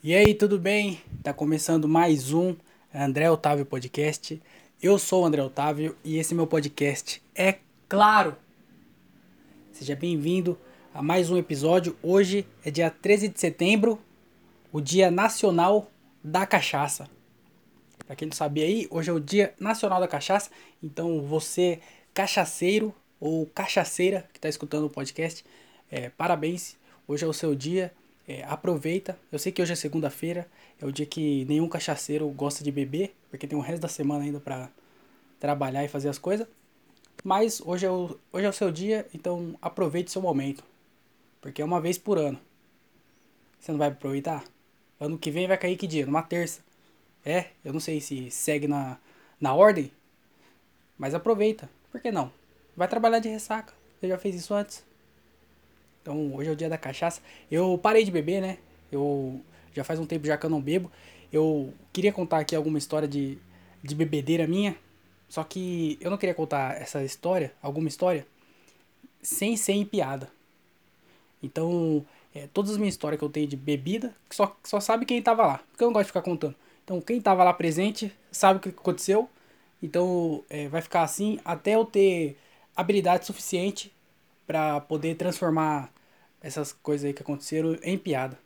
E aí, tudo bem? Tá começando mais um André Otávio Podcast. Eu sou o André Otávio e esse meu podcast é claro. Seja bem-vindo a mais um episódio. Hoje é dia 13 de setembro, o Dia Nacional da Cachaça. Pra quem não sabia aí, hoje é o Dia Nacional da Cachaça. Então, você, cachaceiro ou cachaceira que tá escutando o podcast, é, parabéns. Hoje é o seu dia. É, aproveita. Eu sei que hoje é segunda-feira, é o dia que nenhum cachaceiro gosta de beber, porque tem o resto da semana ainda para trabalhar e fazer as coisas. Mas hoje é, o, hoje é o seu dia, então aproveite seu momento. Porque é uma vez por ano. Você não vai aproveitar? Ano que vem vai cair que dia? Numa terça. É, eu não sei se segue na, na ordem. Mas aproveita. Por que não? Vai trabalhar de ressaca. Você já fez isso antes? Então hoje é o dia da cachaça. Eu parei de beber, né? Eu já faz um tempo já que eu não bebo. Eu queria contar aqui alguma história de, de bebedeira minha. Só que eu não queria contar essa história, alguma história, sem ser em piada. Então, é, todas as minhas histórias que eu tenho de bebida, só, só sabe quem tava lá. Porque eu não gosto de ficar contando. Então, quem tava lá presente sabe o que aconteceu. Então, é, vai ficar assim até eu ter habilidade suficiente para poder transformar essas coisas aí que aconteceram em piada.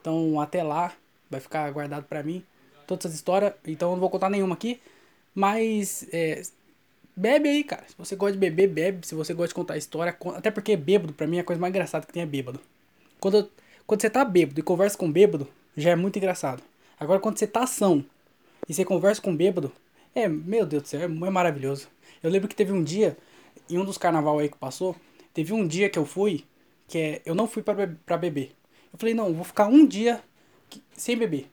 Então, até lá, vai ficar guardado para mim todas essas histórias. Então, eu não vou contar nenhuma aqui. Mas, é, bebe aí, cara. Se você gosta de beber, bebe. Se você gosta de contar história, conta. até porque bêbado, pra mim, é a coisa mais engraçada que tem é bêbado. Quando, quando você tá bêbado e conversa com bêbado, já é muito engraçado. Agora, quando você tá ação e você conversa com bêbado, é, meu Deus do céu, é, é maravilhoso. Eu lembro que teve um dia, em um dos carnaval aí que passou, teve um dia que eu fui que é eu não fui para beber. Eu falei, não, vou ficar um dia sem beber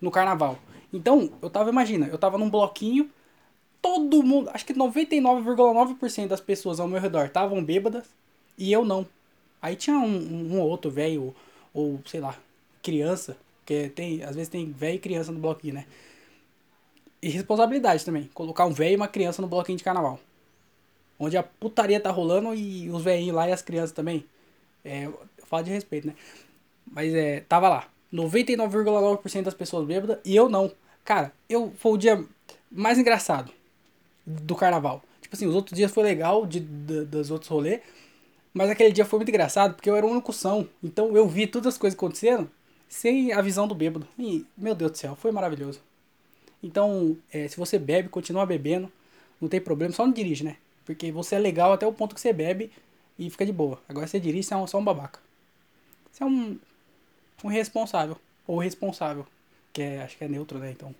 no carnaval. Então, eu tava, imagina, eu tava num bloquinho, todo mundo, acho que 99,9% das pessoas ao meu redor estavam bêbadas e eu não. Aí tinha um, um outro velho, ou sei lá, criança, que tem, às vezes tem velho e criança no bloquinho, né? E responsabilidade também, colocar um velho e uma criança no bloquinho de carnaval. Onde a putaria tá rolando e os velhinhos lá e as crianças também. É, fala de respeito, né? Mas é, tava lá. 99,9% das pessoas bêbadas e eu não. Cara, eu foi o dia mais engraçado do carnaval. Tipo assim, os outros dias foi legal de, de dos outros rolês. Mas aquele dia foi muito engraçado porque eu era o único. Então eu vi todas as coisas acontecendo sem a visão do bêbado. E, meu Deus do céu, foi maravilhoso. Então, é, se você bebe, continua bebendo. Não tem problema, só não dirige, né? Porque você é legal até o ponto que você bebe e fica de boa. Agora você dirige, você é um, só um babaca. Você é um, um responsável. Ou responsável. Que é, acho que é neutro, né? Então.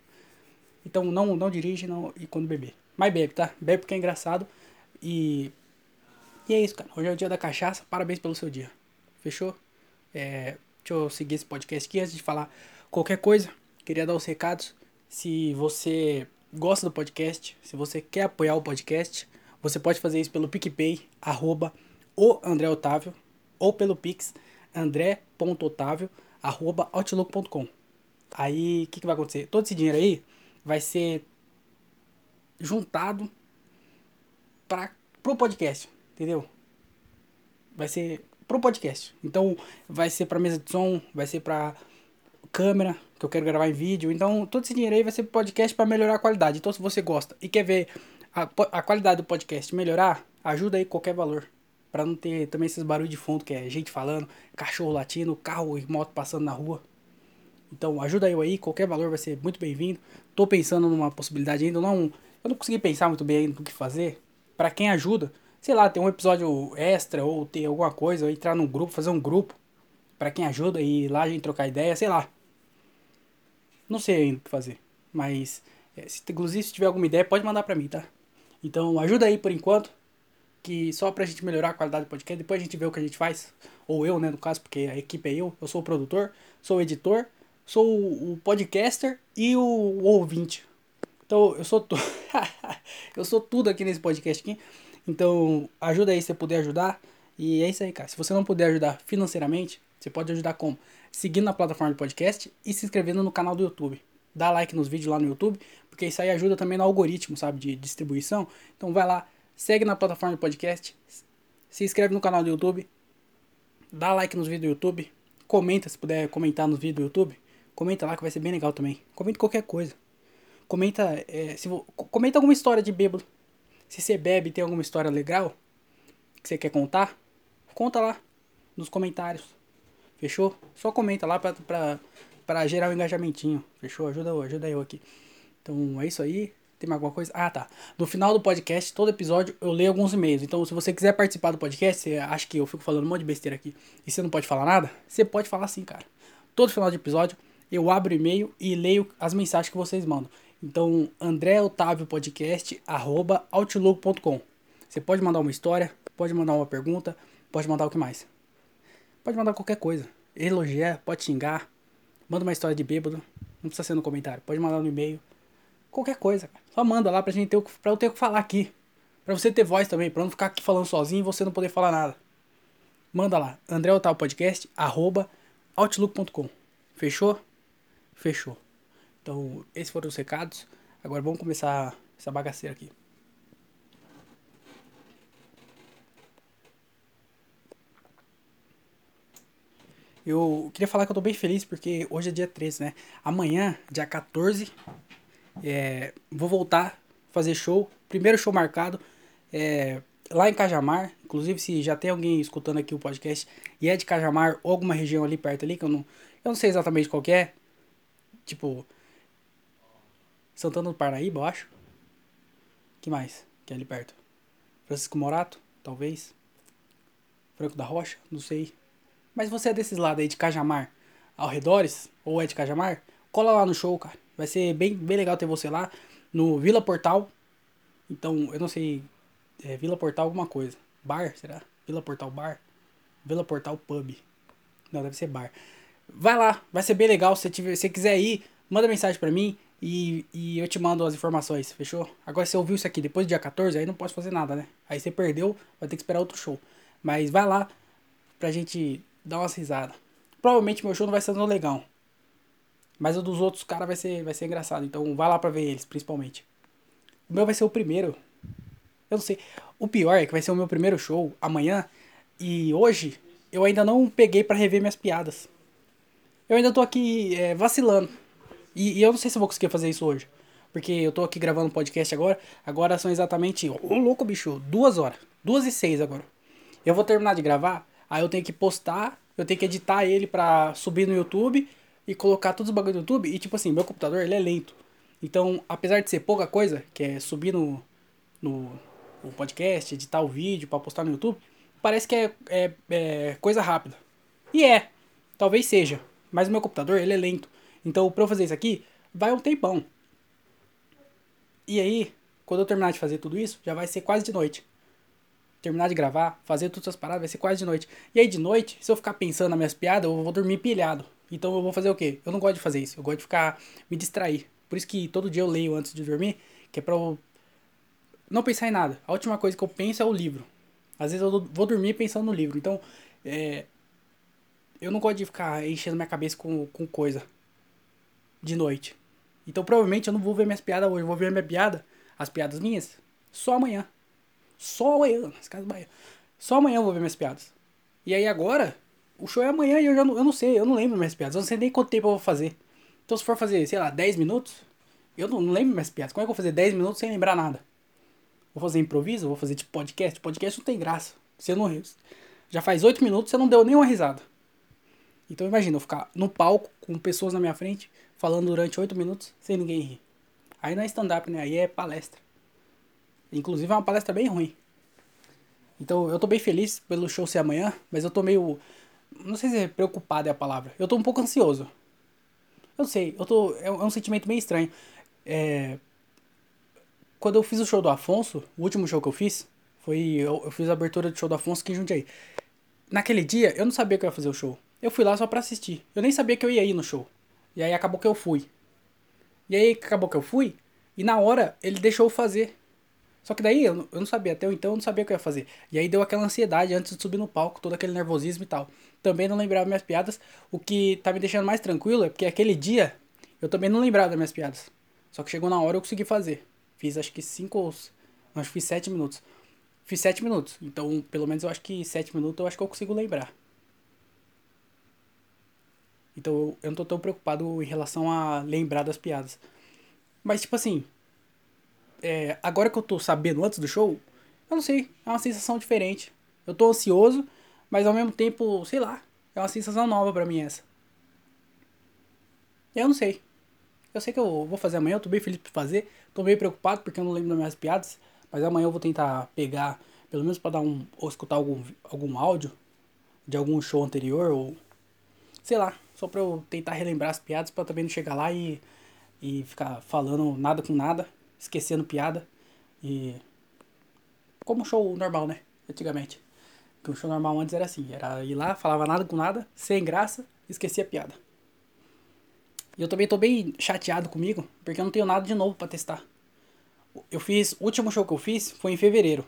Então não, não dirige não, e quando beber. Mas bebe, tá? Bebe porque é engraçado. E. E é isso, cara. Hoje é o dia da cachaça. Parabéns pelo seu dia. Fechou? É, deixa eu seguir esse podcast aqui antes de falar qualquer coisa. Queria dar os recados. Se você gosta do podcast, se você quer apoiar o podcast, você pode fazer isso pelo PicPay, arroba o André Otávio ou pelo Pix andré.otávio arroba outlook.com. Aí o que, que vai acontecer? Todo esse dinheiro aí vai ser juntado para pro podcast, entendeu? Vai ser pro podcast. Então vai ser para mesa de som, vai ser para câmera que eu quero gravar em vídeo. Então todo esse dinheiro aí vai ser podcast para melhorar a qualidade. Então se você gosta e quer ver a, a qualidade do podcast melhorar, ajuda aí qualquer valor para não ter também esses barulhos de fundo, que é gente falando, cachorro latindo, carro e moto passando na rua. Então ajuda eu aí, qualquer valor vai ser muito bem-vindo. Tô pensando numa possibilidade ainda, não, eu não consegui pensar muito bem ainda no que fazer. Para quem ajuda, sei lá, ter um episódio extra ou ter alguma coisa, ou entrar num grupo, fazer um grupo para quem ajuda e lá a gente trocar ideia, sei lá. Não sei ainda o que fazer, mas é, se, inclusive se tiver alguma ideia pode mandar para mim, tá? Então ajuda aí por enquanto que só pra gente melhorar a qualidade do podcast, depois a gente vê o que a gente faz, ou eu, né, no caso, porque a equipe é eu, eu sou o produtor, sou o editor, sou o, podcaster e o, o ouvinte. Então, eu sou tu... eu sou tudo aqui nesse podcast aqui. Então, ajuda aí se você puder ajudar. E é isso aí, cara. Se você não puder ajudar financeiramente, você pode ajudar como? Seguindo na plataforma de podcast e se inscrevendo no canal do YouTube. Dá like nos vídeos lá no YouTube, porque isso aí ajuda também no algoritmo, sabe, de distribuição. Então vai lá, segue na plataforma de podcast, se inscreve no canal do YouTube, dá like nos vídeos do YouTube, comenta, se puder comentar nos vídeos do YouTube, comenta lá que vai ser bem legal também. Comenta qualquer coisa. Comenta, é, se, comenta alguma história de bêbado. Se você bebe tem alguma história legal que você quer contar, conta lá nos comentários. Fechou? Só comenta lá pra, pra, pra gerar um engajamentinho. Fechou? Ajuda, ajuda eu aqui. Então é isso aí. Tem mais alguma coisa? Ah, tá. No final do podcast, todo episódio, eu leio alguns e-mails. Então, se você quiser participar do podcast, você acha que eu fico falando um monte de besteira aqui e você não pode falar nada? Você pode falar sim, cara. Todo final de episódio, eu abro e-mail e leio as mensagens que vocês mandam. Então, André Otávio Podcast, arroba outlook.com. Você pode mandar uma história, pode mandar uma pergunta, pode mandar o que mais? Pode mandar qualquer coisa. Elogiar, pode xingar, manda uma história de bêbado, não precisa ser no comentário, pode mandar no e-mail qualquer coisa. Só manda lá pra gente ter o, pra eu ter o que falar aqui. Pra você ter voz também, pra não ficar aqui falando sozinho e você não poder falar nada. Manda lá, André Otávio Podcast, arroba outlook.com. Fechou? Fechou. Então, esses foram os recados. Agora vamos começar essa bagaceira aqui. Eu queria falar que eu tô bem feliz porque hoje é dia 13, né? Amanhã, dia 14, é, vou voltar fazer show. Primeiro show marcado é, lá em Cajamar. Inclusive, se já tem alguém escutando aqui o podcast e é de Cajamar ou alguma região ali perto ali, que eu não, eu não sei exatamente qual é. Tipo, Santana do Parnaíba, eu acho. que mais? Que é ali perto? Francisco Morato, talvez. Franco da Rocha, não sei. Mas você é desses lados aí de Cajamar, ao redores, ou é de Cajamar, cola lá no show, cara. Vai ser bem, bem legal ter você lá no Vila Portal. Então, eu não sei. É Vila Portal alguma coisa. Bar, será? Vila Portal Bar? Vila Portal Pub. Não, deve ser bar. Vai lá, vai ser bem legal. Se você quiser ir, manda mensagem pra mim e, e eu te mando as informações, fechou? Agora, se você ouviu isso aqui depois do dia 14, aí não posso fazer nada, né? Aí você perdeu, vai ter que esperar outro show. Mas vai lá pra gente dar umas risadas. Provavelmente meu show não vai ser tão legal. Mas o dos outros caras vai ser, vai ser engraçado. Então vai lá pra ver eles, principalmente. O meu vai ser o primeiro. Eu não sei. O pior é que vai ser o meu primeiro show amanhã. E hoje eu ainda não peguei para rever minhas piadas. Eu ainda tô aqui é, vacilando. E, e, eu não sei se vou conseguir fazer isso hoje. Porque eu tô aqui gravando podcast agora. Agora são exatamente. Ô oh, louco, bicho. Duas horas. Duas e seis agora. Eu vou terminar de gravar. Aí eu tenho que postar. Eu tenho que editar ele pra subir no YouTube e colocar todos os bagulho no YouTube. E tipo assim, meu computador ele é lento. Então, apesar de ser pouca coisa, que é subir no, no, no podcast, editar o vídeo para postar no YouTube, parece que é, é, é, coisa rápida. E é, talvez seja. Mas o meu computador ele é lento. Então, pra eu fazer isso aqui, vai um tempão. E aí, quando eu terminar de fazer tudo isso, já vai ser quase de noite. Terminar de gravar, fazer todas as paradas, vai ser quase de noite. E aí, de noite, se eu ficar pensando nas minhas piadas, eu vou dormir pilhado. Então eu vou fazer o quê? Eu não gosto de fazer isso. Eu gosto de ficar me distrair. Por isso que todo dia eu leio antes de dormir, que é pra eu não pensar em nada. A última coisa que eu penso é o livro. Às vezes eu vou dormir pensando no livro. Então, é, eu não gosto de ficar enchendo minha cabeça com, com coisa de noite. Então provavelmente eu não vou ver minhas piadas hoje. Eu vou ver minha piada, as piadas minhas, só amanhã. Só amanhã, nas casas Bahia. Só amanhã eu vou ver minhas piadas. E aí agora, o show é amanhã e eu já não, eu não sei, eu não lembro minhas piadas. Eu não sei nem quanto tempo eu vou fazer. Então se for fazer, sei lá, 10 minutos, eu não, lembro minhas piadas. Como é que eu vou fazer 10 minutos sem lembrar nada? Vou fazer improviso? Vou fazer tipo podcast? Podcast não tem graça. Você não. Já faz 8 minutos você não deu nenhuma risada. Então imagina eu ficar no palco com pessoas na minha frente, falando durante 8 minutos sem ninguém rir. Aí não é stand-up, né? Aí é palestra. Inclusive é uma palestra bem ruim. Então eu tô bem feliz pelo show ser amanhã, mas eu tô meio não sei se é preocupado é a palavra. Eu tô um pouco ansioso. Eu sei, eu tô. É um, é sentimento meio estranho. É, quando eu fiz o show do Afonso, o último show que eu fiz, foi. Eu, eu fiz a abertura do show do Afonso aqui em. Naquele dia, eu não sabia que eu ia fazer o show. Eu fui lá só pra assistir. Eu nem sabia que eu ia ir no show. E aí acabou que eu fui. E aí acabou que eu fui. E na hora, ele deixou eu fazer. Só que daí eu, eu não sabia, até então eu não sabia o que eu ia fazer. E aí deu aquela ansiedade antes de subir no palco, todo aquele nervosismo e tal. Também não lembrava minhas piadas. O que tá me deixando mais tranquilo é porque aquele dia eu também não lembrava das minhas piadas. Só que chegou na hora eu consegui fazer. Fiz acho que 5 ou. Acho que fiz 7 minutos. Fiz 7 minutos. Então, pelo menos eu acho que 7 minutos eu acho que eu consigo lembrar. Então eu não tô tão preocupado em relação a lembrar das piadas. Mas, tipo assim, é, agora que eu tô sabendo antes do show, eu não sei, é uma sensação diferente. Eu tô ansioso, mas ao mesmo tempo, sei lá, é uma sensação nova pra mim essa. Eu não sei. Eu sei que eu vou fazer amanhã, eu tô bem feliz por fazer. Tô meio preocupado porque eu não lembro das minhas piadas. Mas amanhã eu vou tentar pegar, pelo menos para dar um. ou escutar algum, algum áudio de algum show anterior, ou. sei lá, só pra eu tentar relembrar as piadas pra também não chegar lá e. e ficar falando nada com nada, esquecendo piada. E. como um show normal, né? Antigamente. Que o show normal antes era assim: era ir lá, falava nada com nada, sem graça, esquecia a piada. E eu também tô bem chateado comigo, porque eu não tenho nada de novo para testar. Eu fiz. O último show que eu fiz foi em fevereiro.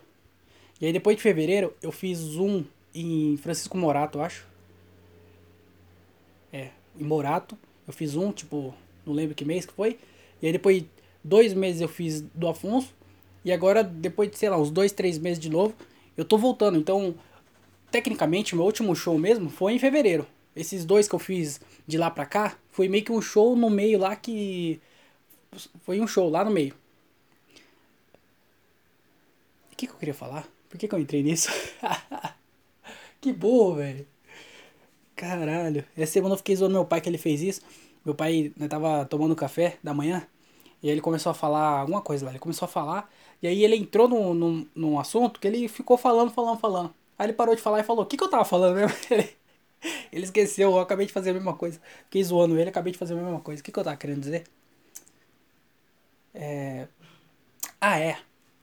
E aí depois de fevereiro eu fiz um em Francisco Morato, eu acho. É, em Morato. Eu fiz um, tipo, não lembro que mês que foi. E aí depois, dois meses eu fiz do Afonso. E agora, depois de, sei lá, uns dois, três meses de novo, eu tô voltando. Então, tecnicamente, meu último show mesmo foi em fevereiro. Esses dois que eu fiz de lá pra cá, foi meio que um show no meio lá que. Foi um show lá no meio. O que, que eu queria falar? Por que, que eu entrei nisso? que burro, velho. Caralho. Essa semana eu fiquei zoando meu pai que ele fez isso. Meu pai né, tava tomando café da manhã. E aí ele começou a falar alguma coisa lá. Ele começou a falar. E aí ele entrou num, num, num assunto que ele ficou falando, falando, falando. Aí ele parou de falar e falou: O que, que eu tava falando mesmo? Ele, esqueceu. Eu acabei de fazer a mesma coisa. Fiquei zoando ele, acabei de fazer a mesma coisa. O que, que eu tava querendo dizer? É. Ah, é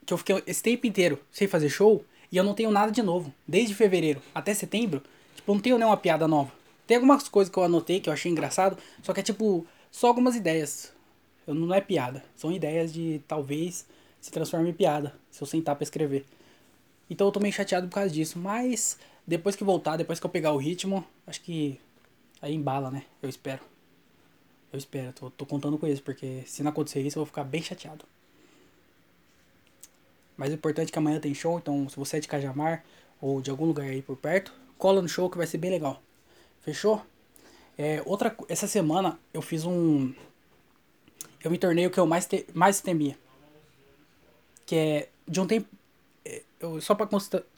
que eu fiquei esse tempo inteiro sem fazer show e eu não tenho nada de novo. Desde fevereiro até setembro, tipo, não tenho nenhuma piada nova. Tem algumas coisas que eu anotei que eu achei engraçado, só que é tipo, só algumas ideias. Não é piada, são ideias de talvez se transforme em piada, se eu sentar para escrever. Então eu tô meio chateado por causa disso, mas depois que voltar, depois que eu pegar o ritmo, acho que aí embala, né? Eu espero. Eu espero, tô, tô contando com isso, porque se não acontecer isso eu vou ficar bem chateado. Mas o importante é que amanhã tem show, então se você é de Cajamar ou de algum lugar aí por perto, cola no show que vai ser bem legal. Fechou? É, outra, essa semana eu fiz um. Eu me tornei o que eu mais, te, mais temia. Que é de um tempo. É, eu, só para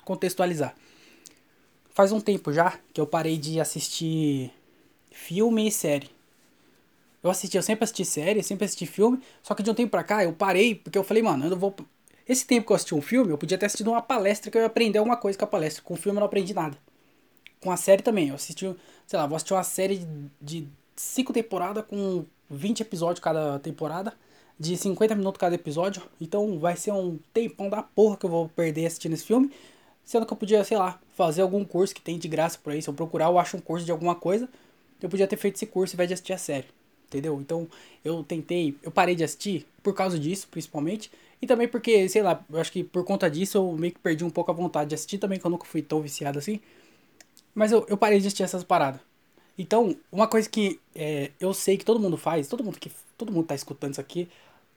contextualizar. Faz um tempo já que eu parei de assistir filme e série. Eu assisti, eu sempre assisti série, sempre assisti filme, só que de um tempo pra cá eu parei, porque eu falei, mano, eu não vou esse tempo que eu assisti um filme, eu podia ter assistido uma palestra que eu ia aprender alguma coisa com a palestra. Com o filme eu não aprendi nada. Com a série também. Eu assisti, sei lá, vou assistir uma série de 5 temporadas com 20 episódios cada temporada. De 50 minutos cada episódio. Então vai ser um tempão da porra que eu vou perder assistindo esse filme. Sendo que eu podia, sei lá, fazer algum curso que tem de graça por aí. Se eu procurar, eu acho um curso de alguma coisa. Eu podia ter feito esse curso ao invés de assistir a série. Entendeu? Então eu tentei, eu parei de assistir por causa disso, principalmente. E também porque, sei lá, eu acho que por conta disso eu meio que perdi um pouco a vontade de assistir também, que eu nunca fui tão viciado assim. Mas eu, eu parei de assistir essas paradas. Então, uma coisa que é, eu sei que todo mundo faz, todo mundo que todo mundo tá escutando isso aqui,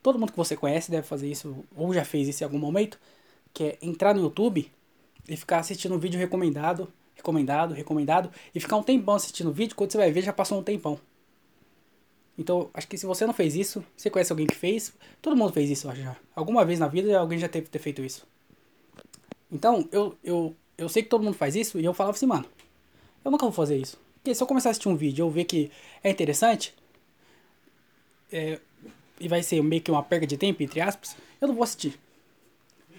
todo mundo que você conhece deve fazer isso, ou já fez isso em algum momento, que é entrar no YouTube e ficar assistindo um vídeo recomendado, recomendado, recomendado, e ficar um tempão assistindo o vídeo, quando você vai ver já passou um tempão. Então, acho que se você não fez isso, você conhece alguém que fez, todo mundo fez isso, acho já. Alguma vez na vida alguém já teve ter feito isso. Então, eu, eu, eu sei que todo mundo faz isso e eu falava assim, mano, eu nunca vou fazer isso. Porque se eu começar a assistir um vídeo e eu ver que é interessante, é, e vai ser meio que uma perda de tempo, entre aspas, eu não vou assistir.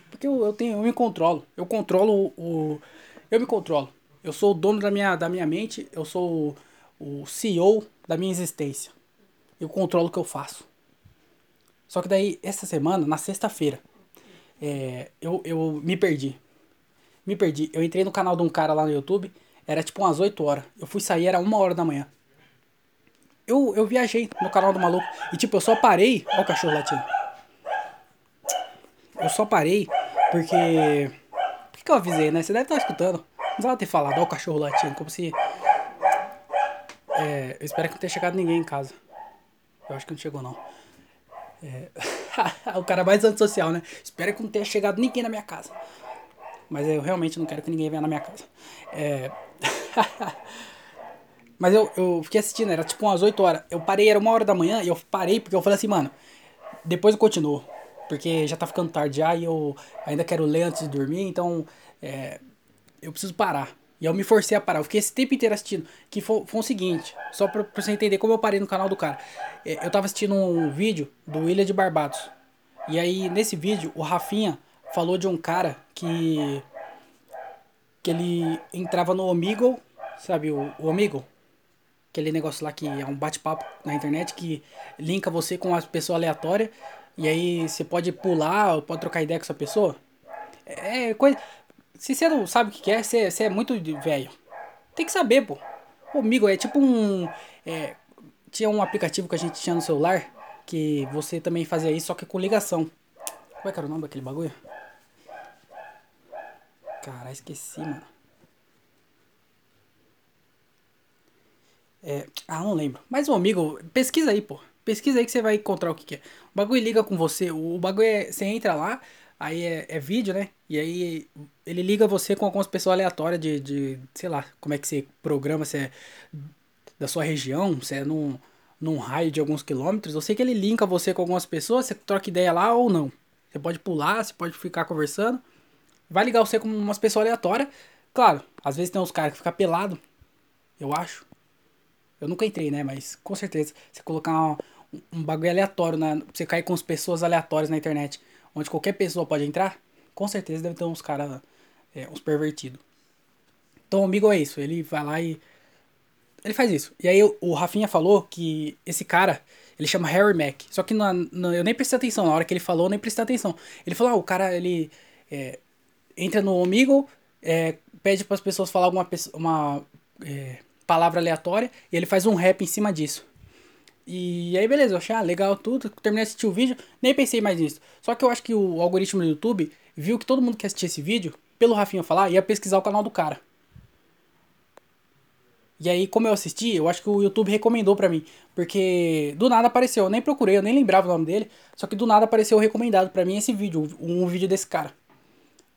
Porque eu, eu, tenho, eu me controlo. Eu controlo o. Eu me controlo. Eu sou o dono da minha, da minha mente, eu sou o, o CEO da minha existência eu controlo o que eu faço. Só que daí, essa semana, na sexta-feira, é, eu, eu me perdi. Me perdi. Eu entrei no canal de um cara lá no YouTube, era tipo umas 8 horas. Eu fui sair, era uma hora da manhã. Eu, eu viajei no canal do maluco. E tipo, eu só parei. Olha o cachorro latindo. Eu só parei porque. Por que, que eu avisei, né? Você deve estar escutando. Não precisava ter falado, olha o cachorro latindo. Como se. É, eu espero que não tenha chegado ninguém em casa. Eu acho que não chegou, não. É... o cara mais antissocial, né? Espero que não tenha chegado ninguém na minha casa. Mas eu realmente não quero que ninguém venha na minha casa. É... Mas eu, eu fiquei assistindo, era tipo umas 8 horas. Eu parei, era uma hora da manhã, e eu parei porque eu falei assim, mano, depois eu continuo. Porque já tá ficando tarde já e eu ainda quero ler antes de dormir, então é, eu preciso parar. E eu me forcei a parar. Eu fiquei esse tempo inteiro assistindo. Que foi, foi o seguinte, só pra, pra você entender como eu parei no canal do cara. É, eu tava assistindo um vídeo do Ilha de Barbados. E aí, nesse vídeo, o Rafinha falou de um cara que. que ele entrava no Omegle, sabe o, o? Aquele negócio lá que é um bate-papo na internet que linka você com uma pessoa aleatória. E aí você pode pular, pode trocar ideia com essa pessoa. É coisa. Se você não sabe o que é, você, você é muito velho. Tem que saber, pô. O é tipo um. É, tinha um aplicativo que a gente tinha no celular que você também fazia isso, só que com ligação. Como é que era o nome daquele bagulho? Caralho, esqueci, mano. É, ah, não lembro. Mas o amigo, pesquisa aí, pô. Pesquisa aí que você vai encontrar o que, que é. O bagulho liga com você. O bagulho é. Você entra lá, Aí é, é, vídeo, né? E aí ele liga você com algumas pessoas aleatórias de, de, sei lá, como é que você programa, se é da sua região, se é num, num raio de alguns quilômetros. Eu sei que ele linka você com algumas pessoas, você troca ideia lá ou não. Você pode pular, você pode ficar conversando. Vai ligar você com umas pessoas aleatórias. Claro, às vezes tem uns caras que ficam pelado, eu acho. Eu nunca entrei, né? Mas com certeza, você colocar um, bagulho aleatório, na, você cair com as pessoas aleatórias na internet onde qualquer pessoa pode entrar, com certeza deve ter uns caras, é, uns pervertidos. Então o amigo é isso, ele vai lá e. Ele faz isso. E aí o Rafinha falou que esse cara, ele chama Harry Mack. Só que na, na, eu nem prestei atenção, na hora que ele falou, eu nem prestei atenção. Ele falou, ah, o cara, ele é, entra no amigo, é, pede para as pessoas falar alguma uma é, palavra aleatória e ele faz um rap em cima disso. E aí, beleza, eu achei ah, legal tudo. Terminei de assistir o vídeo, nem pensei mais nisso. Só que eu acho que o algoritmo do YouTube viu que todo mundo que assistia esse vídeo, pelo Rafinha falar, ia pesquisar o canal do cara. E aí, como eu assisti, eu acho que o YouTube recomendou pra mim. Porque do nada apareceu, eu nem procurei, eu nem lembrava o nome dele. Só que do nada apareceu recomendado pra mim esse vídeo, um vídeo desse cara.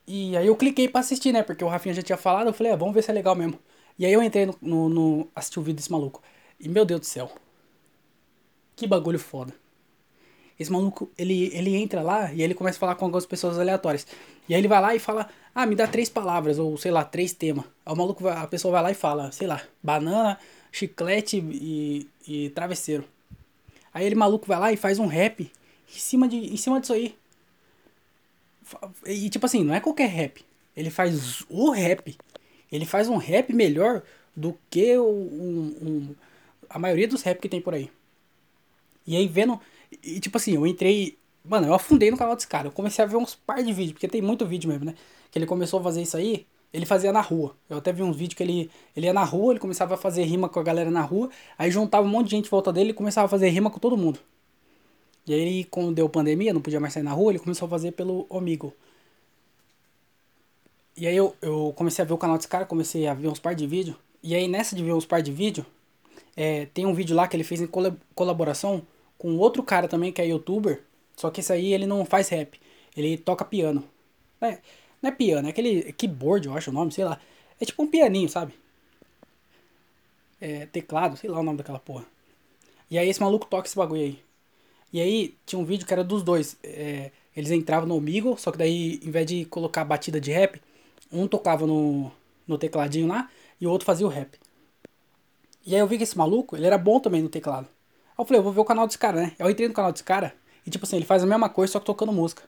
E aí eu cliquei pra assistir, né? Porque o Rafinha já tinha falado, eu falei, é, vamos ver se é legal mesmo. E aí eu entrei no, no, no assistir o vídeo desse maluco. E meu Deus do céu. Que bagulho foda. Esse maluco, ele, ele entra lá e ele começa a falar com algumas pessoas aleatórias. E aí ele vai lá e fala, ah, me dá três palavras, ou sei lá, três temas. Aí o maluco, a pessoa vai lá e fala, sei lá, banana, chiclete e, e travesseiro. Aí ele maluco vai lá e faz um rap em cima, de, em cima disso aí. E tipo assim, não é qualquer rap. Ele faz o rap. Ele faz um rap melhor do que o, um, um, a maioria dos rap que tem por aí. E aí vendo. E tipo assim, eu entrei. Mano, eu afundei no canal desse cara. Eu comecei a ver uns par de vídeos, porque tem muito vídeo mesmo, né? Que ele começou a fazer isso aí, ele fazia na rua. Eu até vi uns vídeos que ele, ele ia na rua, ele começava a fazer rima com a galera na rua, aí juntava um monte de gente em volta dele e começava a fazer rima com todo mundo. E aí, quando deu pandemia, não podia mais sair na rua, ele começou a fazer pelo Omigo. E aí eu, eu comecei a ver o canal desse cara, comecei a ver uns par de vídeos. E aí nessa de ver uns par de vídeo, é, tem um vídeo lá que ele fez em colaboração com outro cara também que é youtuber. Só que esse aí ele não faz rap. Ele toca piano. É, não é piano, é aquele keyboard, eu acho o nome, sei lá. É tipo um pianinho, sabe? É, teclado, sei lá o nome daquela porra. E aí esse maluco toca esse bagulho aí. E aí tinha um vídeo que era dos dois. É, eles entravam no Omegle, só que daí, em vez de colocar batida de rap, um tocava no, no tecladinho lá e o outro fazia o rap. E aí eu vi que esse maluco, ele era bom também no teclado. Aí eu falei, eu vou ver o canal desse cara, né? Eu entrei no canal desse cara e tipo assim, ele faz a mesma coisa, só que tocando música.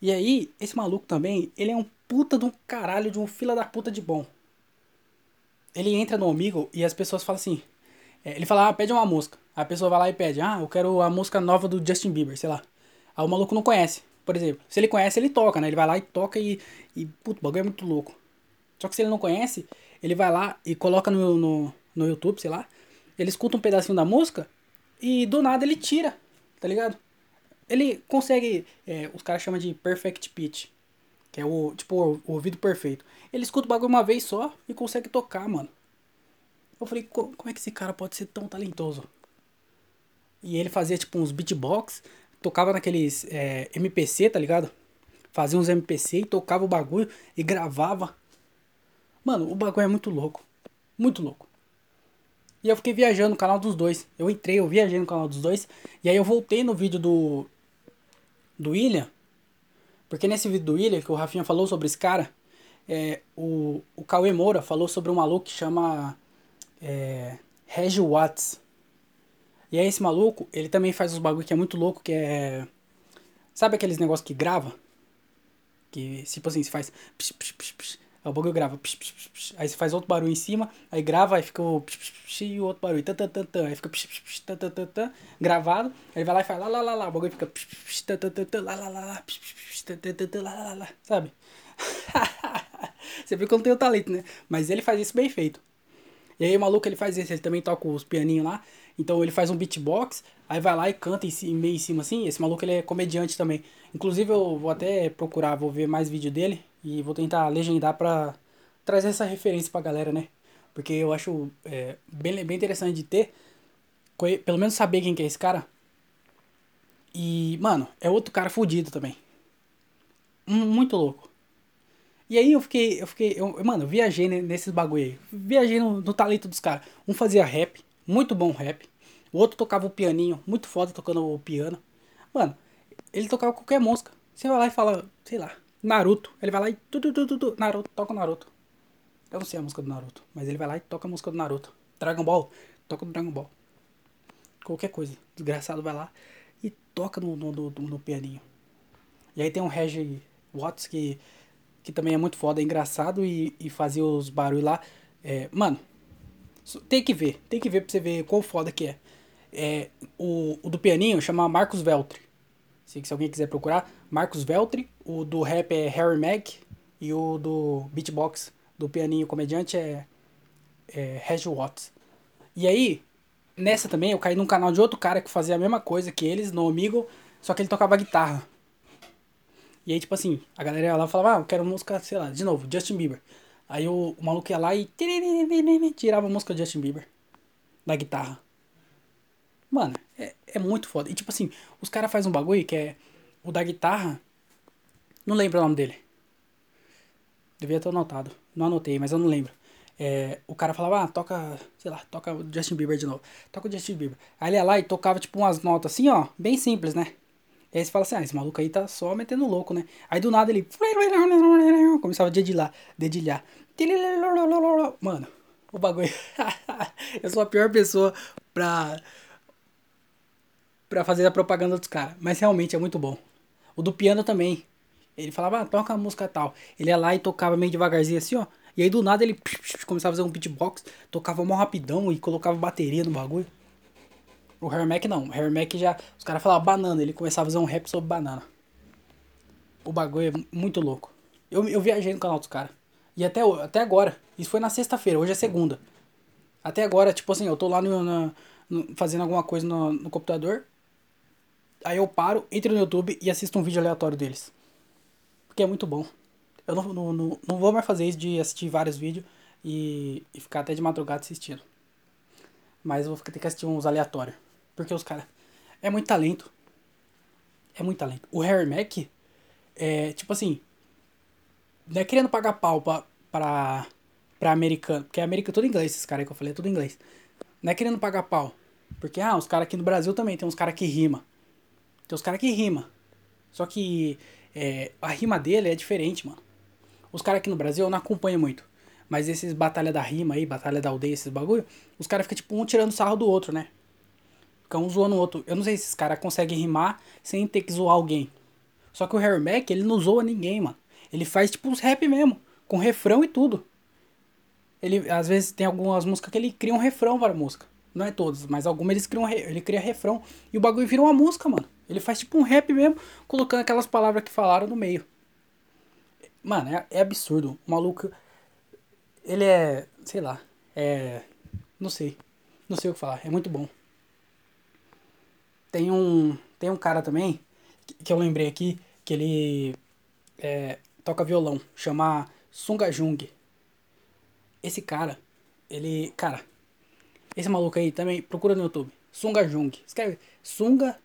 E aí, esse maluco também, ele é um puta de um caralho, de um fila da puta de bom. Ele entra no amigo e as pessoas falam assim. É, ele fala, ah, pede uma música. A pessoa vai lá e pede, ah, eu quero a música nova do Justin Bieber, sei lá. Aí o maluco não conhece, por exemplo. Se ele conhece, ele toca, né? Ele vai lá e toca e. E, puto, o bagulho é muito louco. Só que se ele não conhece, ele vai lá e coloca no, no, no YouTube, sei lá. Ele escuta um pedacinho da música e do nada ele tira, tá ligado? Ele consegue, é, os caras chamam de perfect pitch, que é o, tipo, o, o ouvido perfeito. Ele escuta o bagulho uma vez só e consegue tocar, mano. Eu falei, como é que esse cara pode ser tão talentoso? E ele fazia, tipo, uns beatbox, tocava naqueles é, MPC, tá ligado? Fazia uns MPC e tocava o bagulho e gravava. Mano, o bagulho é muito louco. Muito louco. E eu fiquei viajando no canal dos dois. Eu entrei, eu viajei no canal dos dois. E aí eu voltei no vídeo do. Do William. Porque nesse vídeo do William, que o Rafinha falou sobre esse cara, é, o, o Cauê Moura falou sobre um maluco que chama é, Regi Watts. E aí esse maluco, ele também faz uns bagulho que é muito louco, que é... Sabe aqueles negócios que grava? Que, tipo assim, você faz... Psh, psh, psh, psh, aí o bagulho grava. Psh, psh, psh, aí você faz outro barulho em cima, aí grava, aí fica o... Psh, psh, psh, e o outro barulho. Tan, tan, tan, tan, aí fica... Psh, psh, psh, tan, tan, tan, tan, gravado. Aí vai lá e faz lá, lá, lá, lá. O bagulho fica... Psh, psh, tan, tan, tan, tan, lá, lá, lá, lá. Psh, psh, psh, tan, tan, tan, tan, lá, lá, lá. Sabe? você viu que eu não tenho talento, né? Mas ele faz isso bem feito. E aí o maluco ele faz isso, ele também toca os pianinhos lá. Então ele faz um beatbox, aí vai lá e canta em meio em cima assim. Esse maluco ele é comediante também. Inclusive eu vou até procurar, vou ver mais vídeo dele e vou tentar legendar pra trazer essa referência pra galera, né? Porque eu acho é, bem, bem interessante de ter, pelo menos saber quem que é esse cara. E, mano, é outro cara fudido também. Muito louco. E aí eu fiquei, eu fiquei, eu, mano, eu viajei nesses bagulho aí. Viajei no, no talento dos caras. Um fazia rap, muito bom rap. O outro tocava o pianinho, muito foda tocando o piano. Mano, ele tocava qualquer música. Você vai lá e fala, sei lá, Naruto. Ele vai lá e tu, tu, tu, tu, Naruto, toca o Naruto. Eu não sei a música do Naruto, mas ele vai lá e toca a música do Naruto. Dragon Ball, toca o Dragon Ball. Qualquer coisa. Desgraçado vai lá e toca no, no, no, no pianinho. E aí tem um Regi Watts que que também é muito foda, é engraçado e, e fazia os barulhos lá. É, mano, tem que ver, tem que ver pra você ver quão foda que é. é o, o do pianinho chama Marcos Veltri. Se, se alguém quiser procurar, Marcos Veltri. O do rap é Harry Mack. E o do beatbox, do pianinho comediante, é, é Reg Watts. E aí, nessa também, eu caí num canal de outro cara que fazia a mesma coisa que eles, no Amigo, só que ele tocava guitarra. E aí, tipo assim, a galera ia lá e falava, ah, eu quero música, sei lá, de novo, Justin Bieber. Aí o, o maluco ia lá e tirava a música de Justin Bieber da guitarra. Mano, é, é muito foda. E tipo assim, os caras fazem um bagulho que é o da guitarra. Não lembro o nome dele. Devia ter anotado. Não anotei, mas eu não lembro. É, o cara falava, ah, toca, sei lá, toca o Justin Bieber de novo. Toca o Justin Bieber. Aí ele ia lá e tocava tipo umas notas assim, ó, bem simples, né? E aí você fala assim, ah, esse maluco aí tá só metendo louco, né? Aí do nada ele começava a dedilhar, dedilhar. Mano, o bagulho. eu sou a pior pessoa pra. pra fazer a propaganda dos caras. Mas realmente é muito bom. O do piano também. Ele falava, ah, toca a música tal. Ele ia lá e tocava meio devagarzinho assim, ó. E aí do nada ele começava a fazer um beatbox, tocava mó rapidão e colocava bateria no bagulho. O Harry Mack não. O Harry Mack já. Os caras falavam banana, ele começava a fazer um rap sobre banana. O bagulho é muito louco. Eu, eu viajei no canal dos caras. E até, até agora. Isso foi na sexta-feira, hoje é segunda. Até agora, tipo assim, eu tô lá no, no, fazendo alguma coisa no, no computador. Aí eu paro, entro no YouTube e assisto um vídeo aleatório deles. Porque é muito bom. Eu não, não, não, não vou mais fazer isso de assistir vários vídeos e, e ficar até de madrugada assistindo. Mas eu vou ter que assistir uns aleatórios. Porque os caras. É muito talento. É muito talento. O Harry Mack é tipo assim. Não é querendo pagar pau pra, pra, pra americano. Porque a América é tudo inglês, esses caras que eu falei, é tudo inglês. Não é querendo pagar pau. Porque, ah, os caras aqui no Brasil também tem uns caras que rima. Tem uns caras que rima. Só que é, a rima dele é diferente, mano. Os caras aqui no Brasil eu não acompanho muito. Mas esses batalha da rima aí, batalha da aldeia, esses bagulho, os caras ficam tipo um tirando sarro do outro, né? Ficam um zoando o outro. Eu não sei se esses caras conseguem rimar sem ter que zoar alguém. Só que o Harry Mack, ele não zoa ninguém, mano. Ele faz tipo uns rap mesmo, com refrão e tudo. Ele, às vezes, tem algumas músicas que ele cria um refrão para a música. Não é todas, mas algumas eles criam, ele cria refrão. E o bagulho vira uma música, mano. Ele faz tipo um rap mesmo, colocando aquelas palavras que falaram no meio. Mano, é, é absurdo. O maluco. Ele é. Sei lá. É. Não sei. Não sei o que falar. É muito bom. Tem um, tem um cara também, que, eu lembrei aqui, que ele é, toca violão, chama Sunga Jung. Esse cara, ele. Cara, esse maluco aí também, procura no YouTube. Sunga Jung. Escreve Sunga,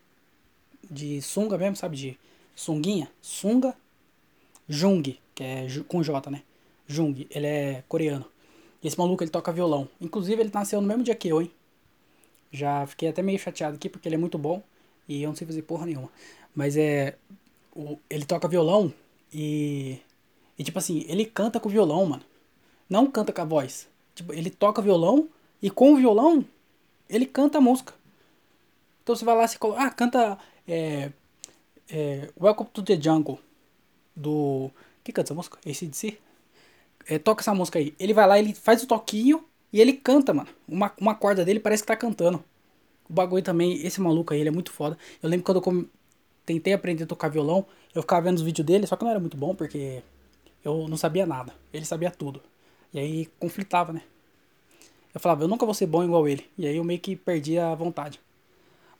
de sunga mesmo, sabe? De sunguinha. Sunga Jung, que é com J, né? Jung, ele é coreano. Esse maluco, ele toca violão. Inclusive, ele nasceu no mesmo dia que eu, hein? Já fiquei até meio chateado aqui, porque ele é muito bom. E eu não sei fazer porra nenhuma. Mas é... O, ele toca violão e... E tipo assim, ele canta com violão, mano. Não canta com a voz. Tipo, ele toca violão e com o violão, ele canta a música. Então você vai lá e coloca... Ah, canta... É, é, Welcome to the Jungle. Do... Que canta essa música? Si? É, toca essa música aí. Ele vai lá, ele faz o toquinho e ele canta, mano. Uma, uma corda dele parece que tá cantando. O bagulho também, esse maluco aí, ele é muito foda. Eu lembro quando eu come... tentei aprender a tocar violão, eu ficava vendo os vídeos dele, só que não era muito bom porque eu não sabia nada. Ele sabia tudo. E aí conflitava, né? Eu falava, eu nunca vou ser bom igual ele. E aí eu meio que perdi a vontade.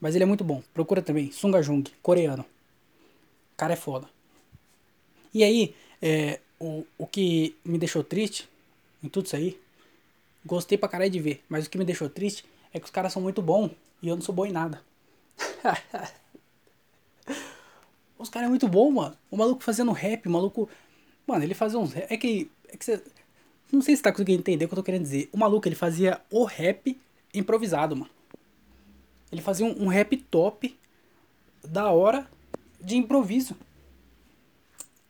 Mas ele é muito bom. Procura também. Sunga Jung, coreano. O cara é foda. E aí, é, o, o que me deixou triste em tudo isso aí, gostei pra caralho de ver, mas o que me deixou triste é que os caras são muito bons e eu não sou bom em nada. os caras é muito bom, mano. O maluco fazendo rap, o maluco. Mano, ele fazia uns. É que. É que você. Não sei se tá conseguindo entender o que eu tô querendo dizer. O maluco, ele fazia o rap improvisado, mano. Ele fazia um, um rap top, da hora, de improviso.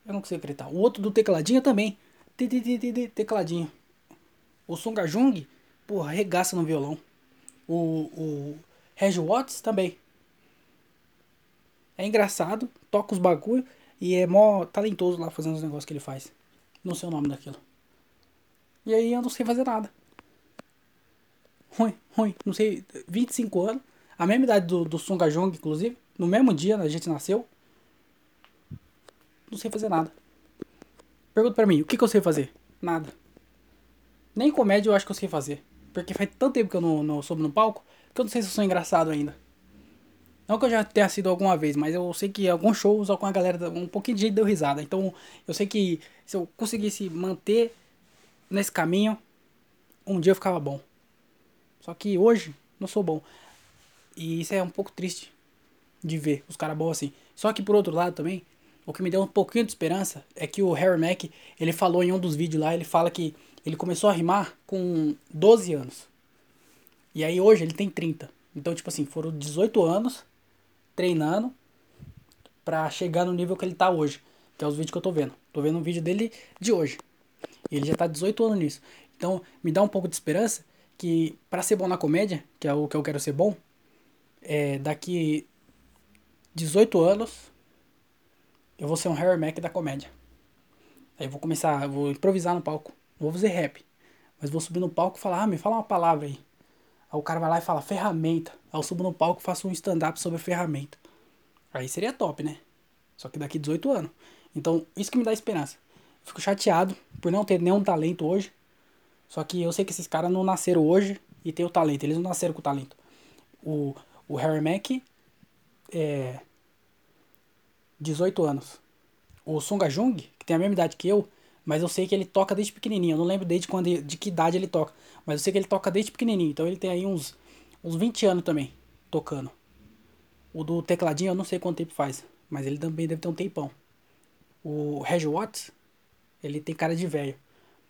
Eu não consigo acreditar. O outro do tecladinho também. Tecladinho. O Songa Jung, porra, regaça no violão. O, o Reggie Watts também. É engraçado, toca os bagulho e é mó talentoso lá fazendo os negócios que ele faz. Não sei o nome daquilo. E aí eu não sei fazer nada. Ruim, ruim. Não sei, 25 anos. A mesma idade do, do Songa Jung, inclusive. No mesmo dia a gente nasceu. Não sei fazer nada. Pergunta pra mim, o que, que eu sei fazer? Nada. Nem comédia eu acho que eu sei fazer. Porque faz tanto tempo que eu não, não soube no palco que eu não sei se eu sou engraçado ainda. Não que eu já tenha sido alguma vez, mas eu sei que alguns shows com a galera, um pouquinho de gente deu risada. Então eu sei que se eu conseguisse manter nesse caminho, um dia eu ficava bom. Só que hoje não sou bom. E isso é um pouco triste de ver os caras bons assim. Só que por outro lado também, o que me deu um pouquinho de esperança é que o Harry Mack, ele falou em um dos vídeos lá, ele fala que ele começou a rimar com 12 anos. E aí hoje ele tem 30. Então, tipo assim, foram 18 anos treinando pra chegar no nível que ele tá hoje. Que é os vídeos que eu tô vendo. Tô vendo um vídeo dele de hoje. E ele já tá 18 anos nisso. Então, me dá um pouco de esperança que para ser bom na comédia, que é o que eu quero ser bom, é daqui 18 anos eu vou ser um Harry Mack da comédia. Aí eu vou começar, eu vou improvisar no palco. Vou fazer rap. Mas vou subir no palco e falar, ah, me fala uma palavra aí. Aí o cara vai lá e fala, ferramenta. Aí eu subo no palco e faço um stand-up sobre ferramenta. Aí seria top, né? Só que daqui 18 anos. Então, isso que me dá esperança. Fico chateado por não ter nenhum talento hoje. Só que eu sei que esses caras não nasceram hoje e tem o talento. Eles não nasceram com o talento. O, o Harry Mack é 18 anos. O Sunga Jung, que tem a mesma idade que eu, mas eu sei que ele toca desde pequenininho. Eu não lembro desde quando, de que idade ele toca. Mas eu sei que ele toca desde pequenininho. Então ele tem aí uns, uns 20 anos também tocando. O do tecladinho eu não sei quanto tempo faz. Mas ele também deve ter um tempão. O Reg Watts, ele tem cara de velho.